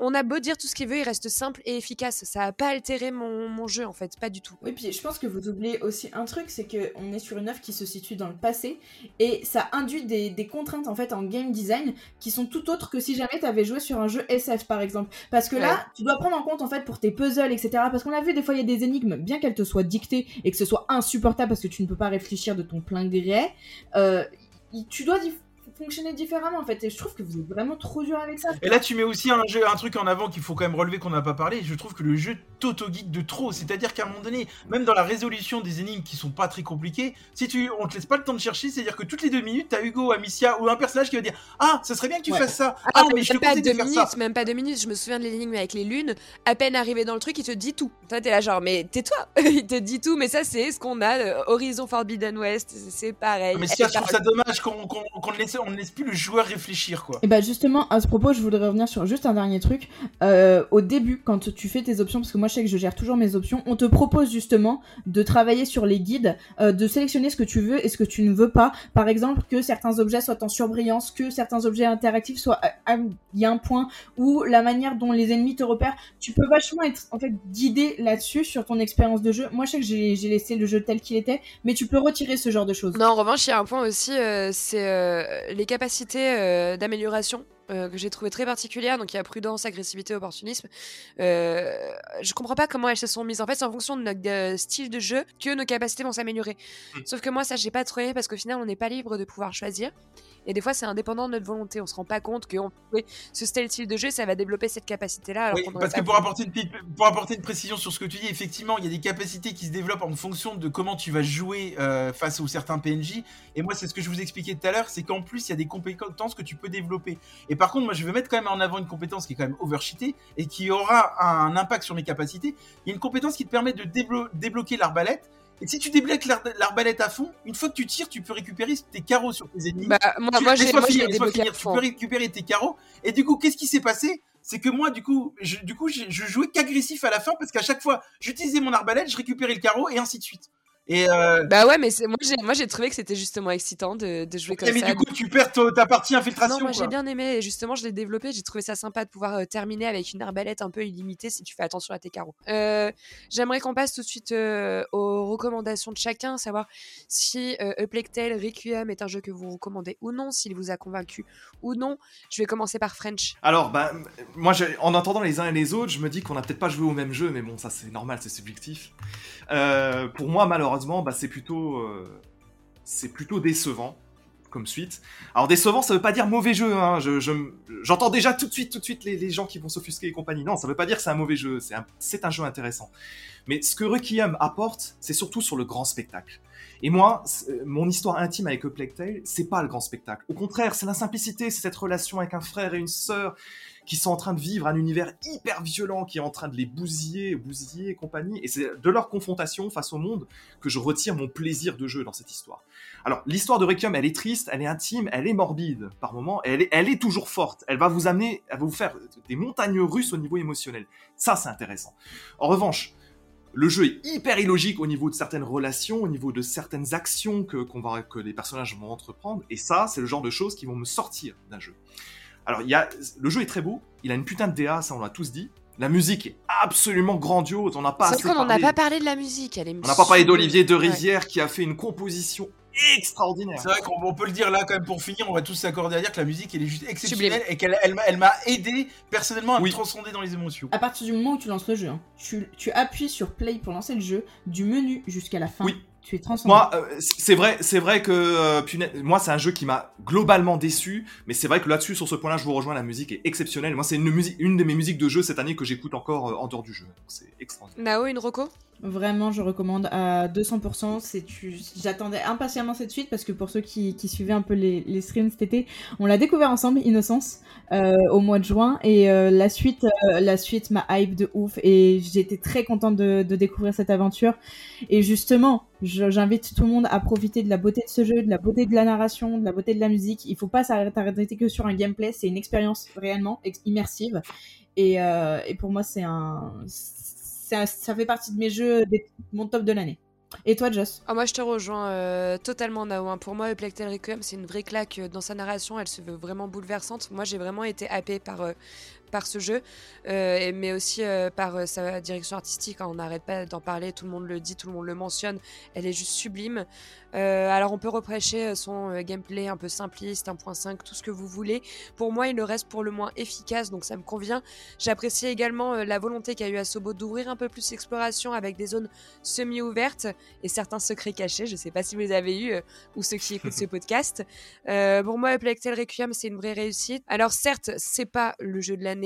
On a beau dire tout ce qu'il veut, il reste simple et efficace. Ça a pas altéré mon, mon jeu en fait, pas du tout. Oui, puis je pense que vous oubliez aussi un truc, c'est que on est sur une œuvre qui se situe dans le passé et ça induit des, des contraintes en fait en game design qui sont tout autres que si jamais tu avais joué sur un jeu SF par exemple. Parce que là, tu dois prendre en compte en fait pour tes puzzles, etc. Parce qu'on a vu des fois il y a des énigmes, bien qu'elles te soient dictées et que ce soit insupportable parce que tu ne peux pas réfléchir de ton plein gré, euh, tu dois fonctionner différemment en fait. Et je trouve que vous êtes vraiment trop dur avec ça. Et là, tu mets aussi un, jeu, un truc en avant qu'il faut quand même relever qu'on n'a pas parlé. Je trouve que le jeu t'auto-guide de trop. C'est-à-dire qu'à un moment donné, même dans la résolution des énigmes qui sont pas très compliquées, si tu, on te laisse pas le temps de chercher, c'est-à-dire que toutes les deux minutes, t'as Hugo, Amicia ou un personnage qui va dire Ah, ça serait bien que tu Ouais. fasses ça. Ah, Ah, mais mais je te même pas de deux faire minutes, ça. même pas deux minutes. Je me souviens de l'énigme avec les lunes. À peine arrivé dans le truc, il te dit tout. Toi, t'es là genre, mais tais-toi. il te dit tout. Mais ça, c'est ce qu'on a. Horizon Forbidden West, c'est- pareil. Mais Elle ça, je trouve ça dommage qu'on qu'on- qu'on ne laisse, on ne laisse plus le joueur réfléchir, quoi. Et bah justement, à ce propos, je voudrais revenir sur juste un dernier truc. Euh, au début, quand tu fais tes options, parce que moi je sais que je gère toujours mes options, on te propose justement de travailler sur les guides, euh, de sélectionner ce que tu veux et ce que tu ne veux pas. Par exemple, que certains objets soient en surbrillance, que certains objets interactifs soient... ah, Il y a un point où la manière dont les ennemis te repèrent, tu peux vachement être en fait guidé là-dessus sur ton expérience de jeu. Moi je sais que j'ai j'ai laissé le jeu tel qu'il était, mais tu peux retirer ce genre de choses. Non, en revanche, il y a un point aussi, euh, c'est euh, les capacités euh, d'amélioration euh, que j'ai trouvé très particulières. Donc, il y a prudence, agressivité, opportunisme. Euh, je comprends pas comment elles se sont mises. En fait, c'est en fonction de notre euh, style de jeu que nos capacités vont s'améliorer. Mm. Sauf que moi, ça, j'ai pas trouvé parce qu'au final, on n'est pas libre de pouvoir choisir. Et des fois, c'est indépendant de notre volonté. On se rend pas compte que on- oui, ce style de jeu, ça va développer cette capacité-là. Oui, parce que pour apporter, une, petite- pour apporter une précision sur ce que tu dis, effectivement, il y a des capacités qui se développent en fonction de comment tu vas jouer euh, face aux certains PNJ. Et moi, c'est ce que je vous expliquais tout à l'heure, c'est qu'en plus, il y a des compétences que tu peux développer. Et par contre, moi, je vais mettre quand même en avant une compétence qui est quand même overcheatée et qui aura un impact sur mes capacités. Il y a une compétence qui te permet de déblo- débloquer l'arbalète. Et si tu débloques l'ar- l'arbalète à fond, une fois que tu tires, tu peux récupérer tes carreaux sur tes ennemis. Bah, moi, Tu- moi, moi, je finir. Tu peux récupérer tes carreaux. Et du coup, qu'est-ce qui s'est passé? C'est que moi, du coup, je, du coup, je, je jouais qu'agressif à la fin parce qu'à chaque fois, j'utilisais mon arbalète, je récupérais le carreau et ainsi de suite. Et euh, Bah ouais, mais moi, j'ai trouvé que c'était justement excitant de, de jouer comme mais ça. du coup, tu perds ta ta partie infiltration. Non, moi j'ai bien aimé, et justement je l'ai développé, j'ai trouvé ça sympa de pouvoir euh, terminer avec une arbalète un peu illimitée si tu fais attention à tes carreaux. Euh, J'aimerais qu'on passe tout de suite euh, aux recommandations de chacun, savoir si euh, A Plague Tale Requiem est un jeu que vous recommandez ou non, s'il vous a convaincu ou non. Je vais commencer par French. Alors, bah, moi, en entendant les uns et les autres, je me dis qu'on a peut-être pas joué au même jeu, mais bon, ça c'est normal, c'est subjectif. Euh, pour moi, malheureusement, bah, c'est plutôt, euh, c'est plutôt décevant comme suite. Alors décevant, ça veut pas dire mauvais jeu. Hein. Je, je- j'entends déjà tout de suite, tout de suite les, les gens qui vont s'offusquer et compagnie. Non, ça veut pas dire que c'est un mauvais jeu. C'est un, un jeu intéressant. Mais ce que Requiem apporte, c'est surtout sur le grand spectacle. Et moi, c'est- mon histoire intime avec A Plague Tale, c'est pas le grand spectacle. Au contraire, c'est la simplicité, c'est cette relation avec un frère et une sœur qui sont en train de vivre un univers hyper violent, qui est en train de les bousiller, bousiller et compagnie. Et c'est de leur confrontation face au monde que je retire mon plaisir de jeu dans cette histoire. Alors, l'histoire de Requiem, elle est triste, elle est intime, elle est morbide par moments, elle est, toujours forte. Elle va vous amener, elle va vous faire des montagnes russes au niveau émotionnel. Ça, c'est intéressant. En revanche, le jeu est hyper illogique au niveau de certaines relations, au niveau de certaines actions que, qu'on va, que les personnages vont entreprendre, et ça, c'est le genre de choses qui vont me sortir d'un jeu. Alors, il y a, le jeu est très beau, il a une putain de DA, ça on l'a tous dit. La musique est absolument grandiose, on n'a pas C'est assez vrai qu'on n'en a parlé- pas parlé de la musique, elle est on n'a pas parlé d'Olivier de Ouais. Rizière qui a fait une composition extraordinaire. C'est vrai qu'on on peut le dire là quand même pour finir, on va tous s'accorder à dire que la musique elle est juste exceptionnelle Sublime. et qu'elle elle, m'a- elle m'a aidé personnellement à Oui. me transcender dans les émotions. À partir du moment où tu lances le jeu, hein, tu, tu appuies sur play pour lancer le jeu, du menu jusqu'à la fin, Oui. Tu es transcendé. Moi, euh, c'est vrai, c'est vrai que euh, punaise, moi c'est un jeu qui m'a globalement déçu, mais c'est vrai que là-dessus sur ce point-là, je vous rejoins, la musique est exceptionnelle. Moi, c'est une musique, une de mes musiques de jeu cette année que j'écoute encore euh, en dehors du jeu. Donc, C'est extraordinaire. Nao, une roco Vraiment, je recommande à 200%. C'est tu... J'attendais impatiemment cette suite parce que pour ceux qui, suivaient un peu les, streams cet été, on l'a découvert ensemble, Innocence, euh, au mois de juin. Et euh, la suite, euh, la suite m'a hype de ouf. Et j'étais très contente de, découvrir cette aventure. Et justement, j'invite tout le monde à profiter de la beauté de ce jeu, de la beauté de la narration, de la beauté de la musique. Il faut pas s'arrêter que sur un gameplay. C'est une expérience réellement immersive. Et pour moi, c'est un, ça fait partie de mes jeux, mon top de l'année. Et toi, Joss Ah, moi, je te rejoins euh, totalement, Nao. hein. Pour moi, Tale Requiem, c'est une vraie claque euh, dans sa narration. Elle se veut vraiment bouleversante. Moi, j'ai vraiment été happée par, euh, par ce jeu, euh, mais aussi euh, par euh, sa direction artistique. hein. On n'arrête pas d'en parler, tout le monde le dit, tout le monde le mentionne. Elle est juste sublime. Alors on peut reprocher son gameplay un peu simpliste, 1.5, tout ce que vous voulez. Pour moi, il le reste pour le moins efficace, donc ça me convient. J'apprécie également la volonté qu'a eu Asobo d'ouvrir un peu plus l'exploration avec des zones semi-ouvertes et certains secrets cachés. Je sais pas si vous les avez eu euh, ou ceux qui écoutent ce podcast. Pour moi, Tale Requiem, c'est une vraie réussite. Alors certes, c'est pas le jeu de l'année,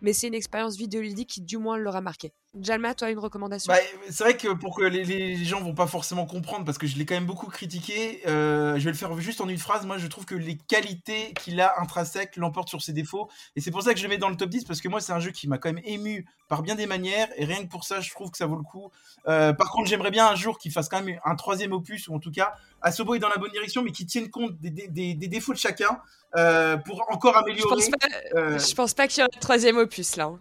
mais c'est une expérience vidéoludique qui du moins l'aura marqué. Jalma, toi, une recommandation? Bah, c'est vrai que pour que les, les gens vont pas forcément comprendre, parce que je l'ai quand même beaucoup critiqué, euh, je vais le faire juste en une phrase. Moi, je trouve que les qualités qu'il a intrinsèques l'emportent sur ses défauts. Et c'est pour ça que je le mets dans le top 10, parce que moi, c'est un jeu qui m'a quand même ému par bien des manières. Et rien que pour ça, je trouve que ça vaut le coup. Euh, par contre, j'aimerais bien un jour qu'il fasse quand même un troisième opus, ou en tout cas, Asobo est dans la bonne direction, mais qui tienne compte des, défauts de chacun euh, pour encore je améliorer. pense pas, euh, je pense pas qu'il y aura un troisième opus là. hein.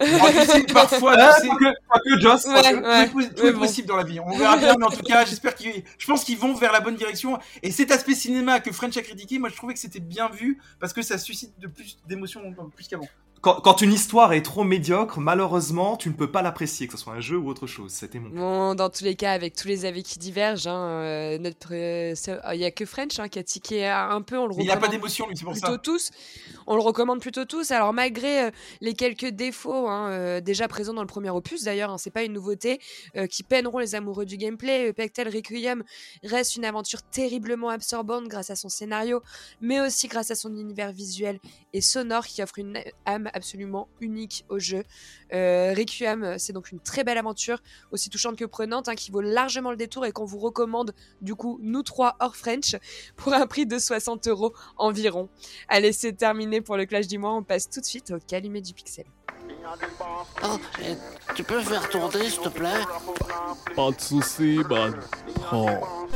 oh, sais, parfois, Ah, tu sais, que, pas que Joss. Ouais, tout est tout bon. possible dans la vie. On verra bien, mais en tout cas, j'espère qu'ils, je pense qu'ils vont vers la bonne direction. Et cet aspect cinéma que French a critiqué, moi, je trouvais que c'était bien vu parce que ça suscite de plus d'émotions plus qu'avant. Quand, quand une histoire est trop médiocre, malheureusement, tu ne peux pas l'apprécier, que ce soit un jeu ou autre chose. C'était mon. Bon, dans tous les cas, avec tous les avis qui divergent, hein, euh, notre, euh, il y a que French hein, qui a tiqué un peu. On le il n'a pas d'émotion, lui, c'est pour plutôt ça. tous. On le recommande plutôt tous. Alors malgré euh, les quelques défauts hein, déjà présents dans le premier opus, d'ailleurs, c'est pas une nouveauté, euh, qui peineront les amoureux du gameplay. Pectel Requiem reste une aventure terriblement absorbante grâce à son scénario, mais aussi grâce à son univers visuel et sonore qui offre une âme absolument unique au jeu. Euh, Requiem, c'est donc une très belle aventure, aussi touchante que prenante, hein, qui vaut largement le détour et qu'on vous recommande, du coup, nous trois hors French, pour un prix de 60 euros environ. Allez, c'est terminé pour le clash du mois. On passe tout de suite au calumet du pixel. Oh, tu peux faire tourner, s'il te plaît? Pas de soucis, man. Prends.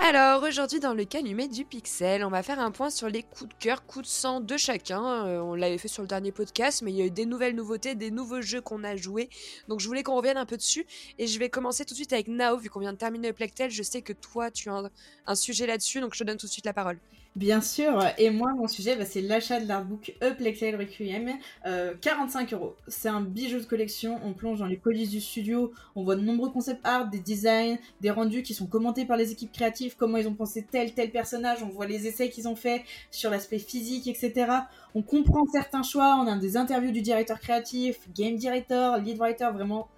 Alors, aujourd'hui, dans le calumet du pixel, on va faire un point sur les coups de cœur, coups de sang de chacun. Euh, on l'avait fait sur le dernier podcast, mais il y a eu des nouvelles nouveautés, des nouveaux jeux qu'on a joués. Donc, je voulais qu'on revienne un peu dessus. Et je vais commencer tout de suite avec Nao, vu qu'on vient de terminer le Plectel. Je sais que toi, tu as un, un sujet là-dessus, donc je te donne tout de suite la parole. Bien sûr, et moi mon sujet bah, c'est l'achat de l'artbook Plague Tale Requiem, euh, 45 euros. C'est un bijou de collection, on plonge dans les coulisses du studio, on voit de nombreux concept art, des designs, des rendus qui sont commentés par les équipes créatives, comment ils ont pensé tel tel personnage, on voit les essais qu'ils ont fait sur l'aspect physique, etc. On comprend certains choix, on a des interviews du directeur créatif, game director, lead writer, vraiment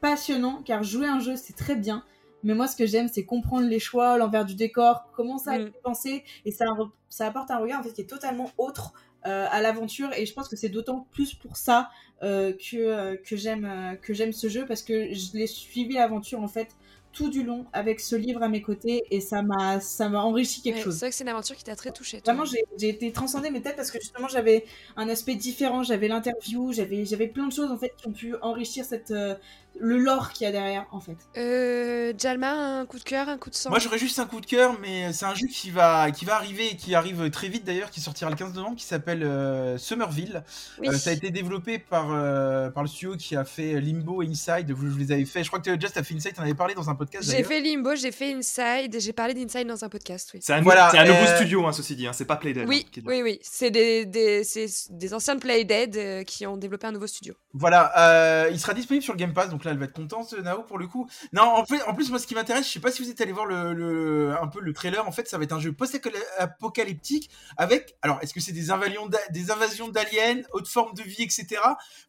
passionnant, car jouer un jeu c'est très bien. Mais moi, ce que j'aime, c'est comprendre les choix, l'envers du décor, comment ça a Mm. été pensé, et ça, ça apporte un regard en fait qui est totalement autre euh, à l'aventure. Et je pense que c'est d'autant plus pour ça euh, que euh, que j'aime que j'aime ce jeu parce que je l'ai suivi l'aventure en fait tout du long avec ce livre à mes côtés et ça m'a ça m'a enrichi quelque Ouais, chose. C'est vrai que c'est une aventure qui t'a très touché. toi. Vraiment, j'ai j'ai été transcendée, mais peut-être parce que justement j'avais un aspect différent, j'avais l'interview, j'avais j'avais plein de choses en fait qui ont pu enrichir cette euh, le lore qu'il y a derrière en fait. Euh, Jalma, un coup de cœur, un coup de sang Moi, j'aurais juste un coup de cœur, mais c'est un jeu qui va, qui va arriver et qui arrive très vite d'ailleurs, qui sortira le 15 novembre, qui s'appelle euh, Summerville. Oui. Euh, ça a été développé par, euh, par le studio qui a fait Limbo et Inside. Vous, je les avais fait. Je crois que Just a fait Inside, t'en avais parlé dans un podcast. J'ai fait Limbo, j'ai fait Inside, et j'ai parlé d'Inside dans un podcast, oui. C'est un, Voilà, c'est un nouveau euh, studio, hein, ceci dit. Hein, c'est pas Playdead. Oui, hein, oui, oui. C'est des, des, c'est des anciens de Playdead euh, qui ont développé un nouveau studio. Voilà, euh, il sera disponible sur le Game Pass, donc là elle va être contente, Nao, pour le coup. Non, en, fait, en plus, moi ce qui m'intéresse, je sais pas si vous êtes allé voir le, le- un peu le trailer, en fait, ça va être un jeu post-apocalyptique avec, alors, est-ce que c'est des invasions d'a- des invasions d'aliens, haute forme de vie, etc.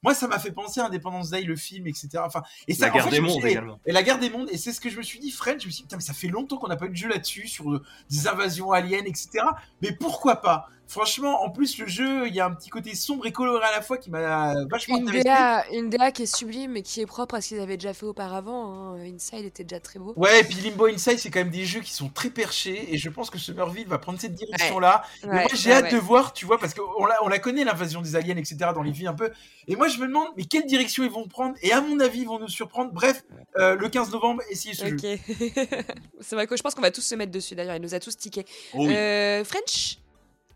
Moi, ça m'a fait penser à Independence Day, le film, etc. Enfin, et ça, La en guerre fait, des mondes également. Et la guerre des mondes, et c'est ce que je me suis dit, Fred, je me suis dit, putain, mais ça fait longtemps qu'on n'a pas eu de jeu là-dessus, sur euh, des invasions aliens, etc. Mais pourquoi pas? Franchement, en plus, le jeu, il y a un petit côté sombre et coloré à la fois qui m'a vachement Une. DA, une DA qui est sublime mais qui est propre à ce qu'ils avaient déjà fait auparavant. hein. Inside était déjà très beau. Ouais, et puis Limbo Inside, c'est quand même des jeux qui sont très perchés, et je pense que Summerville va prendre cette direction-là. Et moi, j'ai ouais, hâte de voir, tu vois, parce qu'on la, on la connaît, l'invasion des aliens, etc., dans les vies un peu. Et moi, je me demande, mais quelle direction ils vont prendre Et à mon avis, ils vont nous surprendre. Bref, euh, le 15 novembre, essayez ce jeu. Ok. c'est vrai que je pense qu'on va tous se mettre dessus d'ailleurs. Il nous a tous tiqué. Oh oui. Euh, French?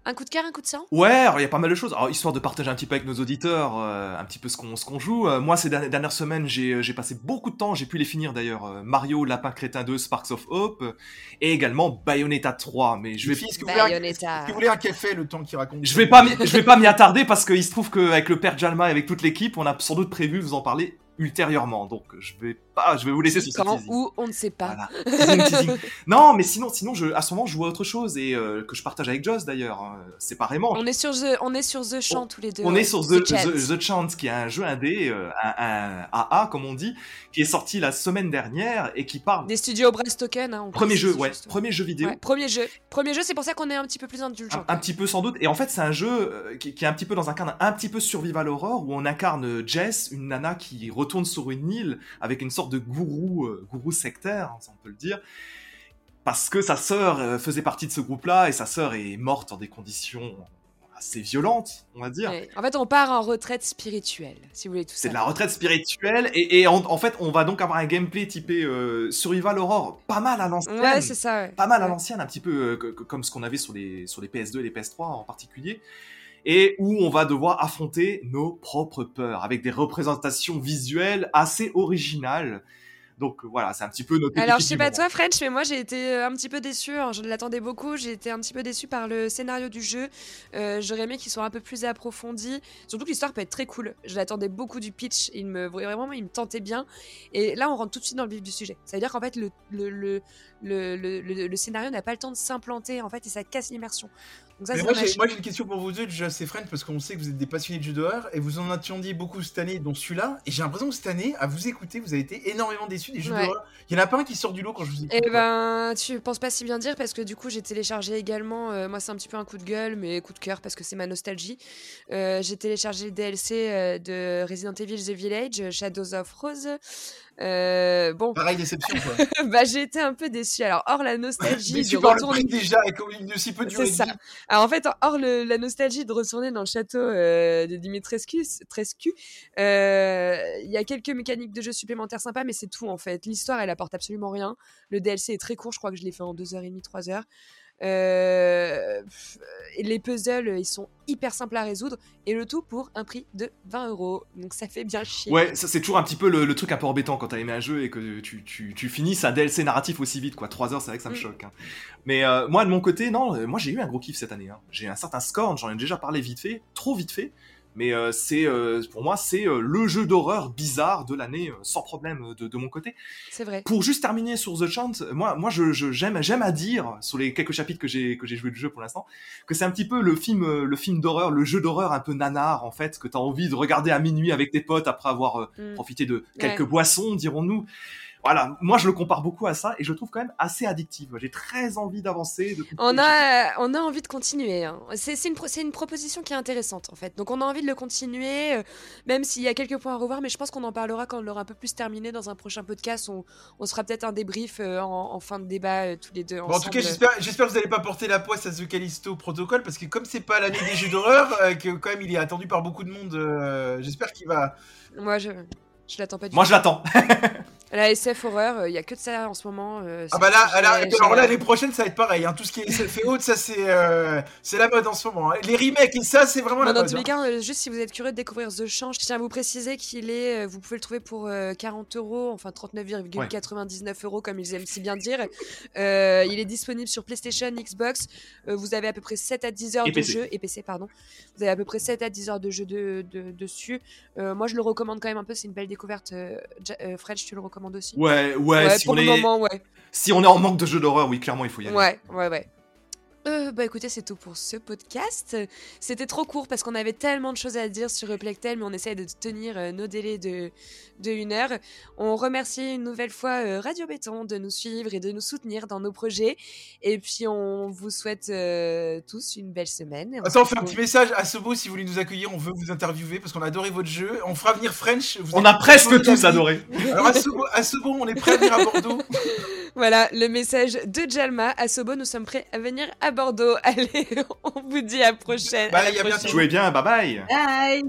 Un coup de cœur, un coup de sang? Ouais, alors il y a pas mal de choses. Alors, histoire de partager un petit peu avec nos auditeurs, euh, un petit peu ce qu'on ce qu'on joue. euh, moi, ces dernières, dernières semaines, j'ai euh, j'ai passé beaucoup de temps, j'ai pu les finir d'ailleurs. euh, Mario, Lapin Crétin 2, Sparks of Hope, et également Bayonetta 3. Mais je vais, Est-ce que vous voulez un- Bayonetta. est-ce que vous voulez un café le temps qu'il raconte je vais pas, m'y- je vais pas m'y attarder parce qu'il se trouve qu'avec le père Jalma et avec toute l'équipe, on a sans doute prévu de vous en parler ultérieurement. Donc, je vais pas, je vais vous laisser sur ce Quand ou on ne sait pas. Voilà. Teasing, teasing. non, mais sinon, sinon, je, à ce moment, je vois autre chose et euh, que je partage avec Joss d'ailleurs, hein, séparément. On est sur The, on est sur The Chant tous les deux. On est sur The, Chant. The, The Chant, qui est un jeu indé, euh, un, un AA comme on dit, qui est sorti la semaine dernière et qui parle. Des studios Token. Hein, Premier jeu, ouais, juste. premier jeu vidéo. Ouais, premier jeu. Premier jeu, c'est pour ça qu'on est un petit peu plus indulgent. Un, un petit peu sans doute. Et en fait, c'est un jeu euh, qui, qui est un petit peu dans un cadre un petit peu survival horror où on incarne Jess, une nana qui retourne sur une île avec une sorte de gourou, euh, gourou sectaire, hein, on peut le dire. Parce que sa sœur euh, faisait partie de ce groupe-là et sa sœur est morte dans des conditions assez violentes, on va dire. Ouais. En fait, on part en retraite spirituelle, si vous voulez tout ça. C'est de la retraite spirituelle et, et en, en fait on va donc avoir un gameplay typé euh, survival horror pas mal à l'ancienne. Ouais, c'est ça. Ouais. pas mal à l'ancienne, un petit peu euh, comme ce qu'on avait sur les, sur les PS2 et les PS3 en particulier, et où on va devoir affronter nos propres peurs avec des représentations visuelles assez originales. Donc voilà, c'est un petit peu notre. Alors, je sais pas toi, French, mais moi j'ai été euh, un petit peu hein, Je l'attendais beaucoup. J'ai été un petit peu déçue par le scénario du jeu. Euh, J'aurais aimé qu'il soit un peu plus approfondi. Surtout que l'histoire peut être très cool. Je l'attendais beaucoup du pitch. Il me vraiment, il me tentait bien. Et là, on rentre tout de suite dans le vif du sujet. Ça veut dire qu'en fait, le, le- le- le scénario n'a pas le temps de s'implanter en fait et ça casse l'immersion. Ça, Mais moi, j'ai, moi, j'ai une question pour vous deux, et French, parce qu'on sait que vous êtes des passionnés de jeux d'horreur, et vous en attendiez beaucoup cette année, dont celui-là, et j'ai l'impression que cette année, à vous écouter, vous avez été énormément déçus des jeux Ouais. d'horreur. Il y en a pas un qui sort du lot quand je vous écoute. Eh ben, tu penses pas si bien dire parce que du coup j'ai téléchargé également. euh, moi, c'est un petit peu un coup de gueule, mais coup de cœur parce que c'est ma nostalgie. Euh, j'ai téléchargé le DLC euh, de Resident Evil The Village, Shadows of Rose. Euh, bon, Pareil, déception, quoi. bah j'ai été un peu déçue. Alors, hors la nostalgie de retourner. déjà, et comme il ne si peu duré C'est ça. Alors en fait, hors le- la nostalgie de retourner dans le château euh, de Dimitrescu, Trescu, euh, il y a quelques mécaniques de jeu supplémentaires sympas, mais c'est tout en fait. L'histoire, elle apporte absolument rien. Le DLC est très court, je crois que je l'ai fait en 2h30, 3h. Euh, et les puzzles, ils sont hyper simples à résoudre, et le tout pour un prix de 20 euros. Donc ça fait bien chier. Ouais, ça c'est toujours un petit peu le, le truc un peu embêtant quand t'as aimé un jeu et que tu, tu, tu finis un DLC narratif aussi vite, quoi. 3 heures, c'est vrai que ça me Mm. choque. hein. Mais euh, moi, de mon côté, non, euh, moi j'ai eu un gros kiff cette année. hein. J'ai un certain score, j'en ai déjà parlé vite fait, trop vite fait. Mais euh, c'est euh, pour moi, c'est euh, le jeu d'horreur bizarre de l'année, euh, sans problème euh, de, de mon côté. C'est vrai. Pour juste terminer sur The Chant, moi, moi, je, je- j'aime, j'aime à dire sur les quelques chapitres que j'ai que j'ai joué du jeu pour l'instant, que c'est un petit peu le film, euh, le film d'horreur, le jeu d'horreur un peu nanar en fait, que t'as envie de regarder à minuit avec tes potes après avoir Mm. profité de quelques Ouais. boissons, dirons-nous. Voilà, moi je le compare beaucoup à ça et je le trouve quand même assez addictif. J'ai très envie d'avancer. De... On a, on a envie de continuer. hein. C'est c'est une, pro- c'est une proposition qui est intéressante en fait. Donc on a envie de le continuer, euh, même s'il y a quelques points à revoir, mais je pense qu'on en parlera quand on l'aura un peu plus terminé dans un prochain podcast. On, on se fera peut-être un débrief euh, en, en fin de débat euh, tous les deux. Bon, en tout cas, j'espère, que vous n'allez pas porter la poisse à The Callisto Protocol, parce que comme c'est pas l'année des jeux d'horreur, euh, que quand même il est attendu par beaucoup de monde, euh, j'espère qu'il va. Moi je, je l'attends pas du Moi tout. je l'attends. La SF horreur, il y a que de ça en ce moment. euh, Ah bah là, là alors là, l'année prochaine, ça va être pareil. Hein. Tout ce qui est fait haute, ça c'est, euh, c'est la mode en ce moment. hein. Les remakes et ça, c'est vraiment la dans mode. tous les hein. cas, euh, juste si vous êtes curieux de découvrir The Change, je tiens à vous préciser qu'il est, euh, vous pouvez le trouver pour euh, 40 euros, enfin 39,99 euros comme ils aiment si bien dire. Euh, il est disponible sur PlayStation, Xbox. Euh, vous avez à peu près 7 à 10 heures Et de PC. jeu et PC pardon. Vous avez à peu près 7 à 10 heures de jeu de, de- dessus. Euh, moi, je le recommande quand même un peu. C'est une belle découverte. Euh, euh, French, tu le recommandes aussi Ouais, ouais. si, pour on le est, moment, ouais. si on est en manque de jeux d'horreur, oui, clairement, il faut y aller. Ouais, ouais, ouais. Euh, bah écoutez, c'est tout pour ce podcast. C'était trop court parce qu'on avait tellement de choses à dire sur Replectel, mais on essaye de tenir euh, nos délais de, de une heure. On remercie une nouvelle fois euh, Radio Béton de nous suivre et de nous soutenir dans nos projets. Et puis on vous souhaite euh, tous une belle semaine. On Attends, on fait un petit message à Sobo si vous voulez nous accueillir. On veut vous interviewer parce qu'on a adoré votre jeu. On fera venir French. vous On a presque tous adoré. Alors à Sobo, à Sobo, on est prêt à venir à Bordeaux. Voilà le message de Jalma. À Sobo, nous sommes prêts à venir à Bordeaux. Allez, on vous dit à prochaine. Bah, à la bientôt. prochaine. Jouez bien, bye bye. Bye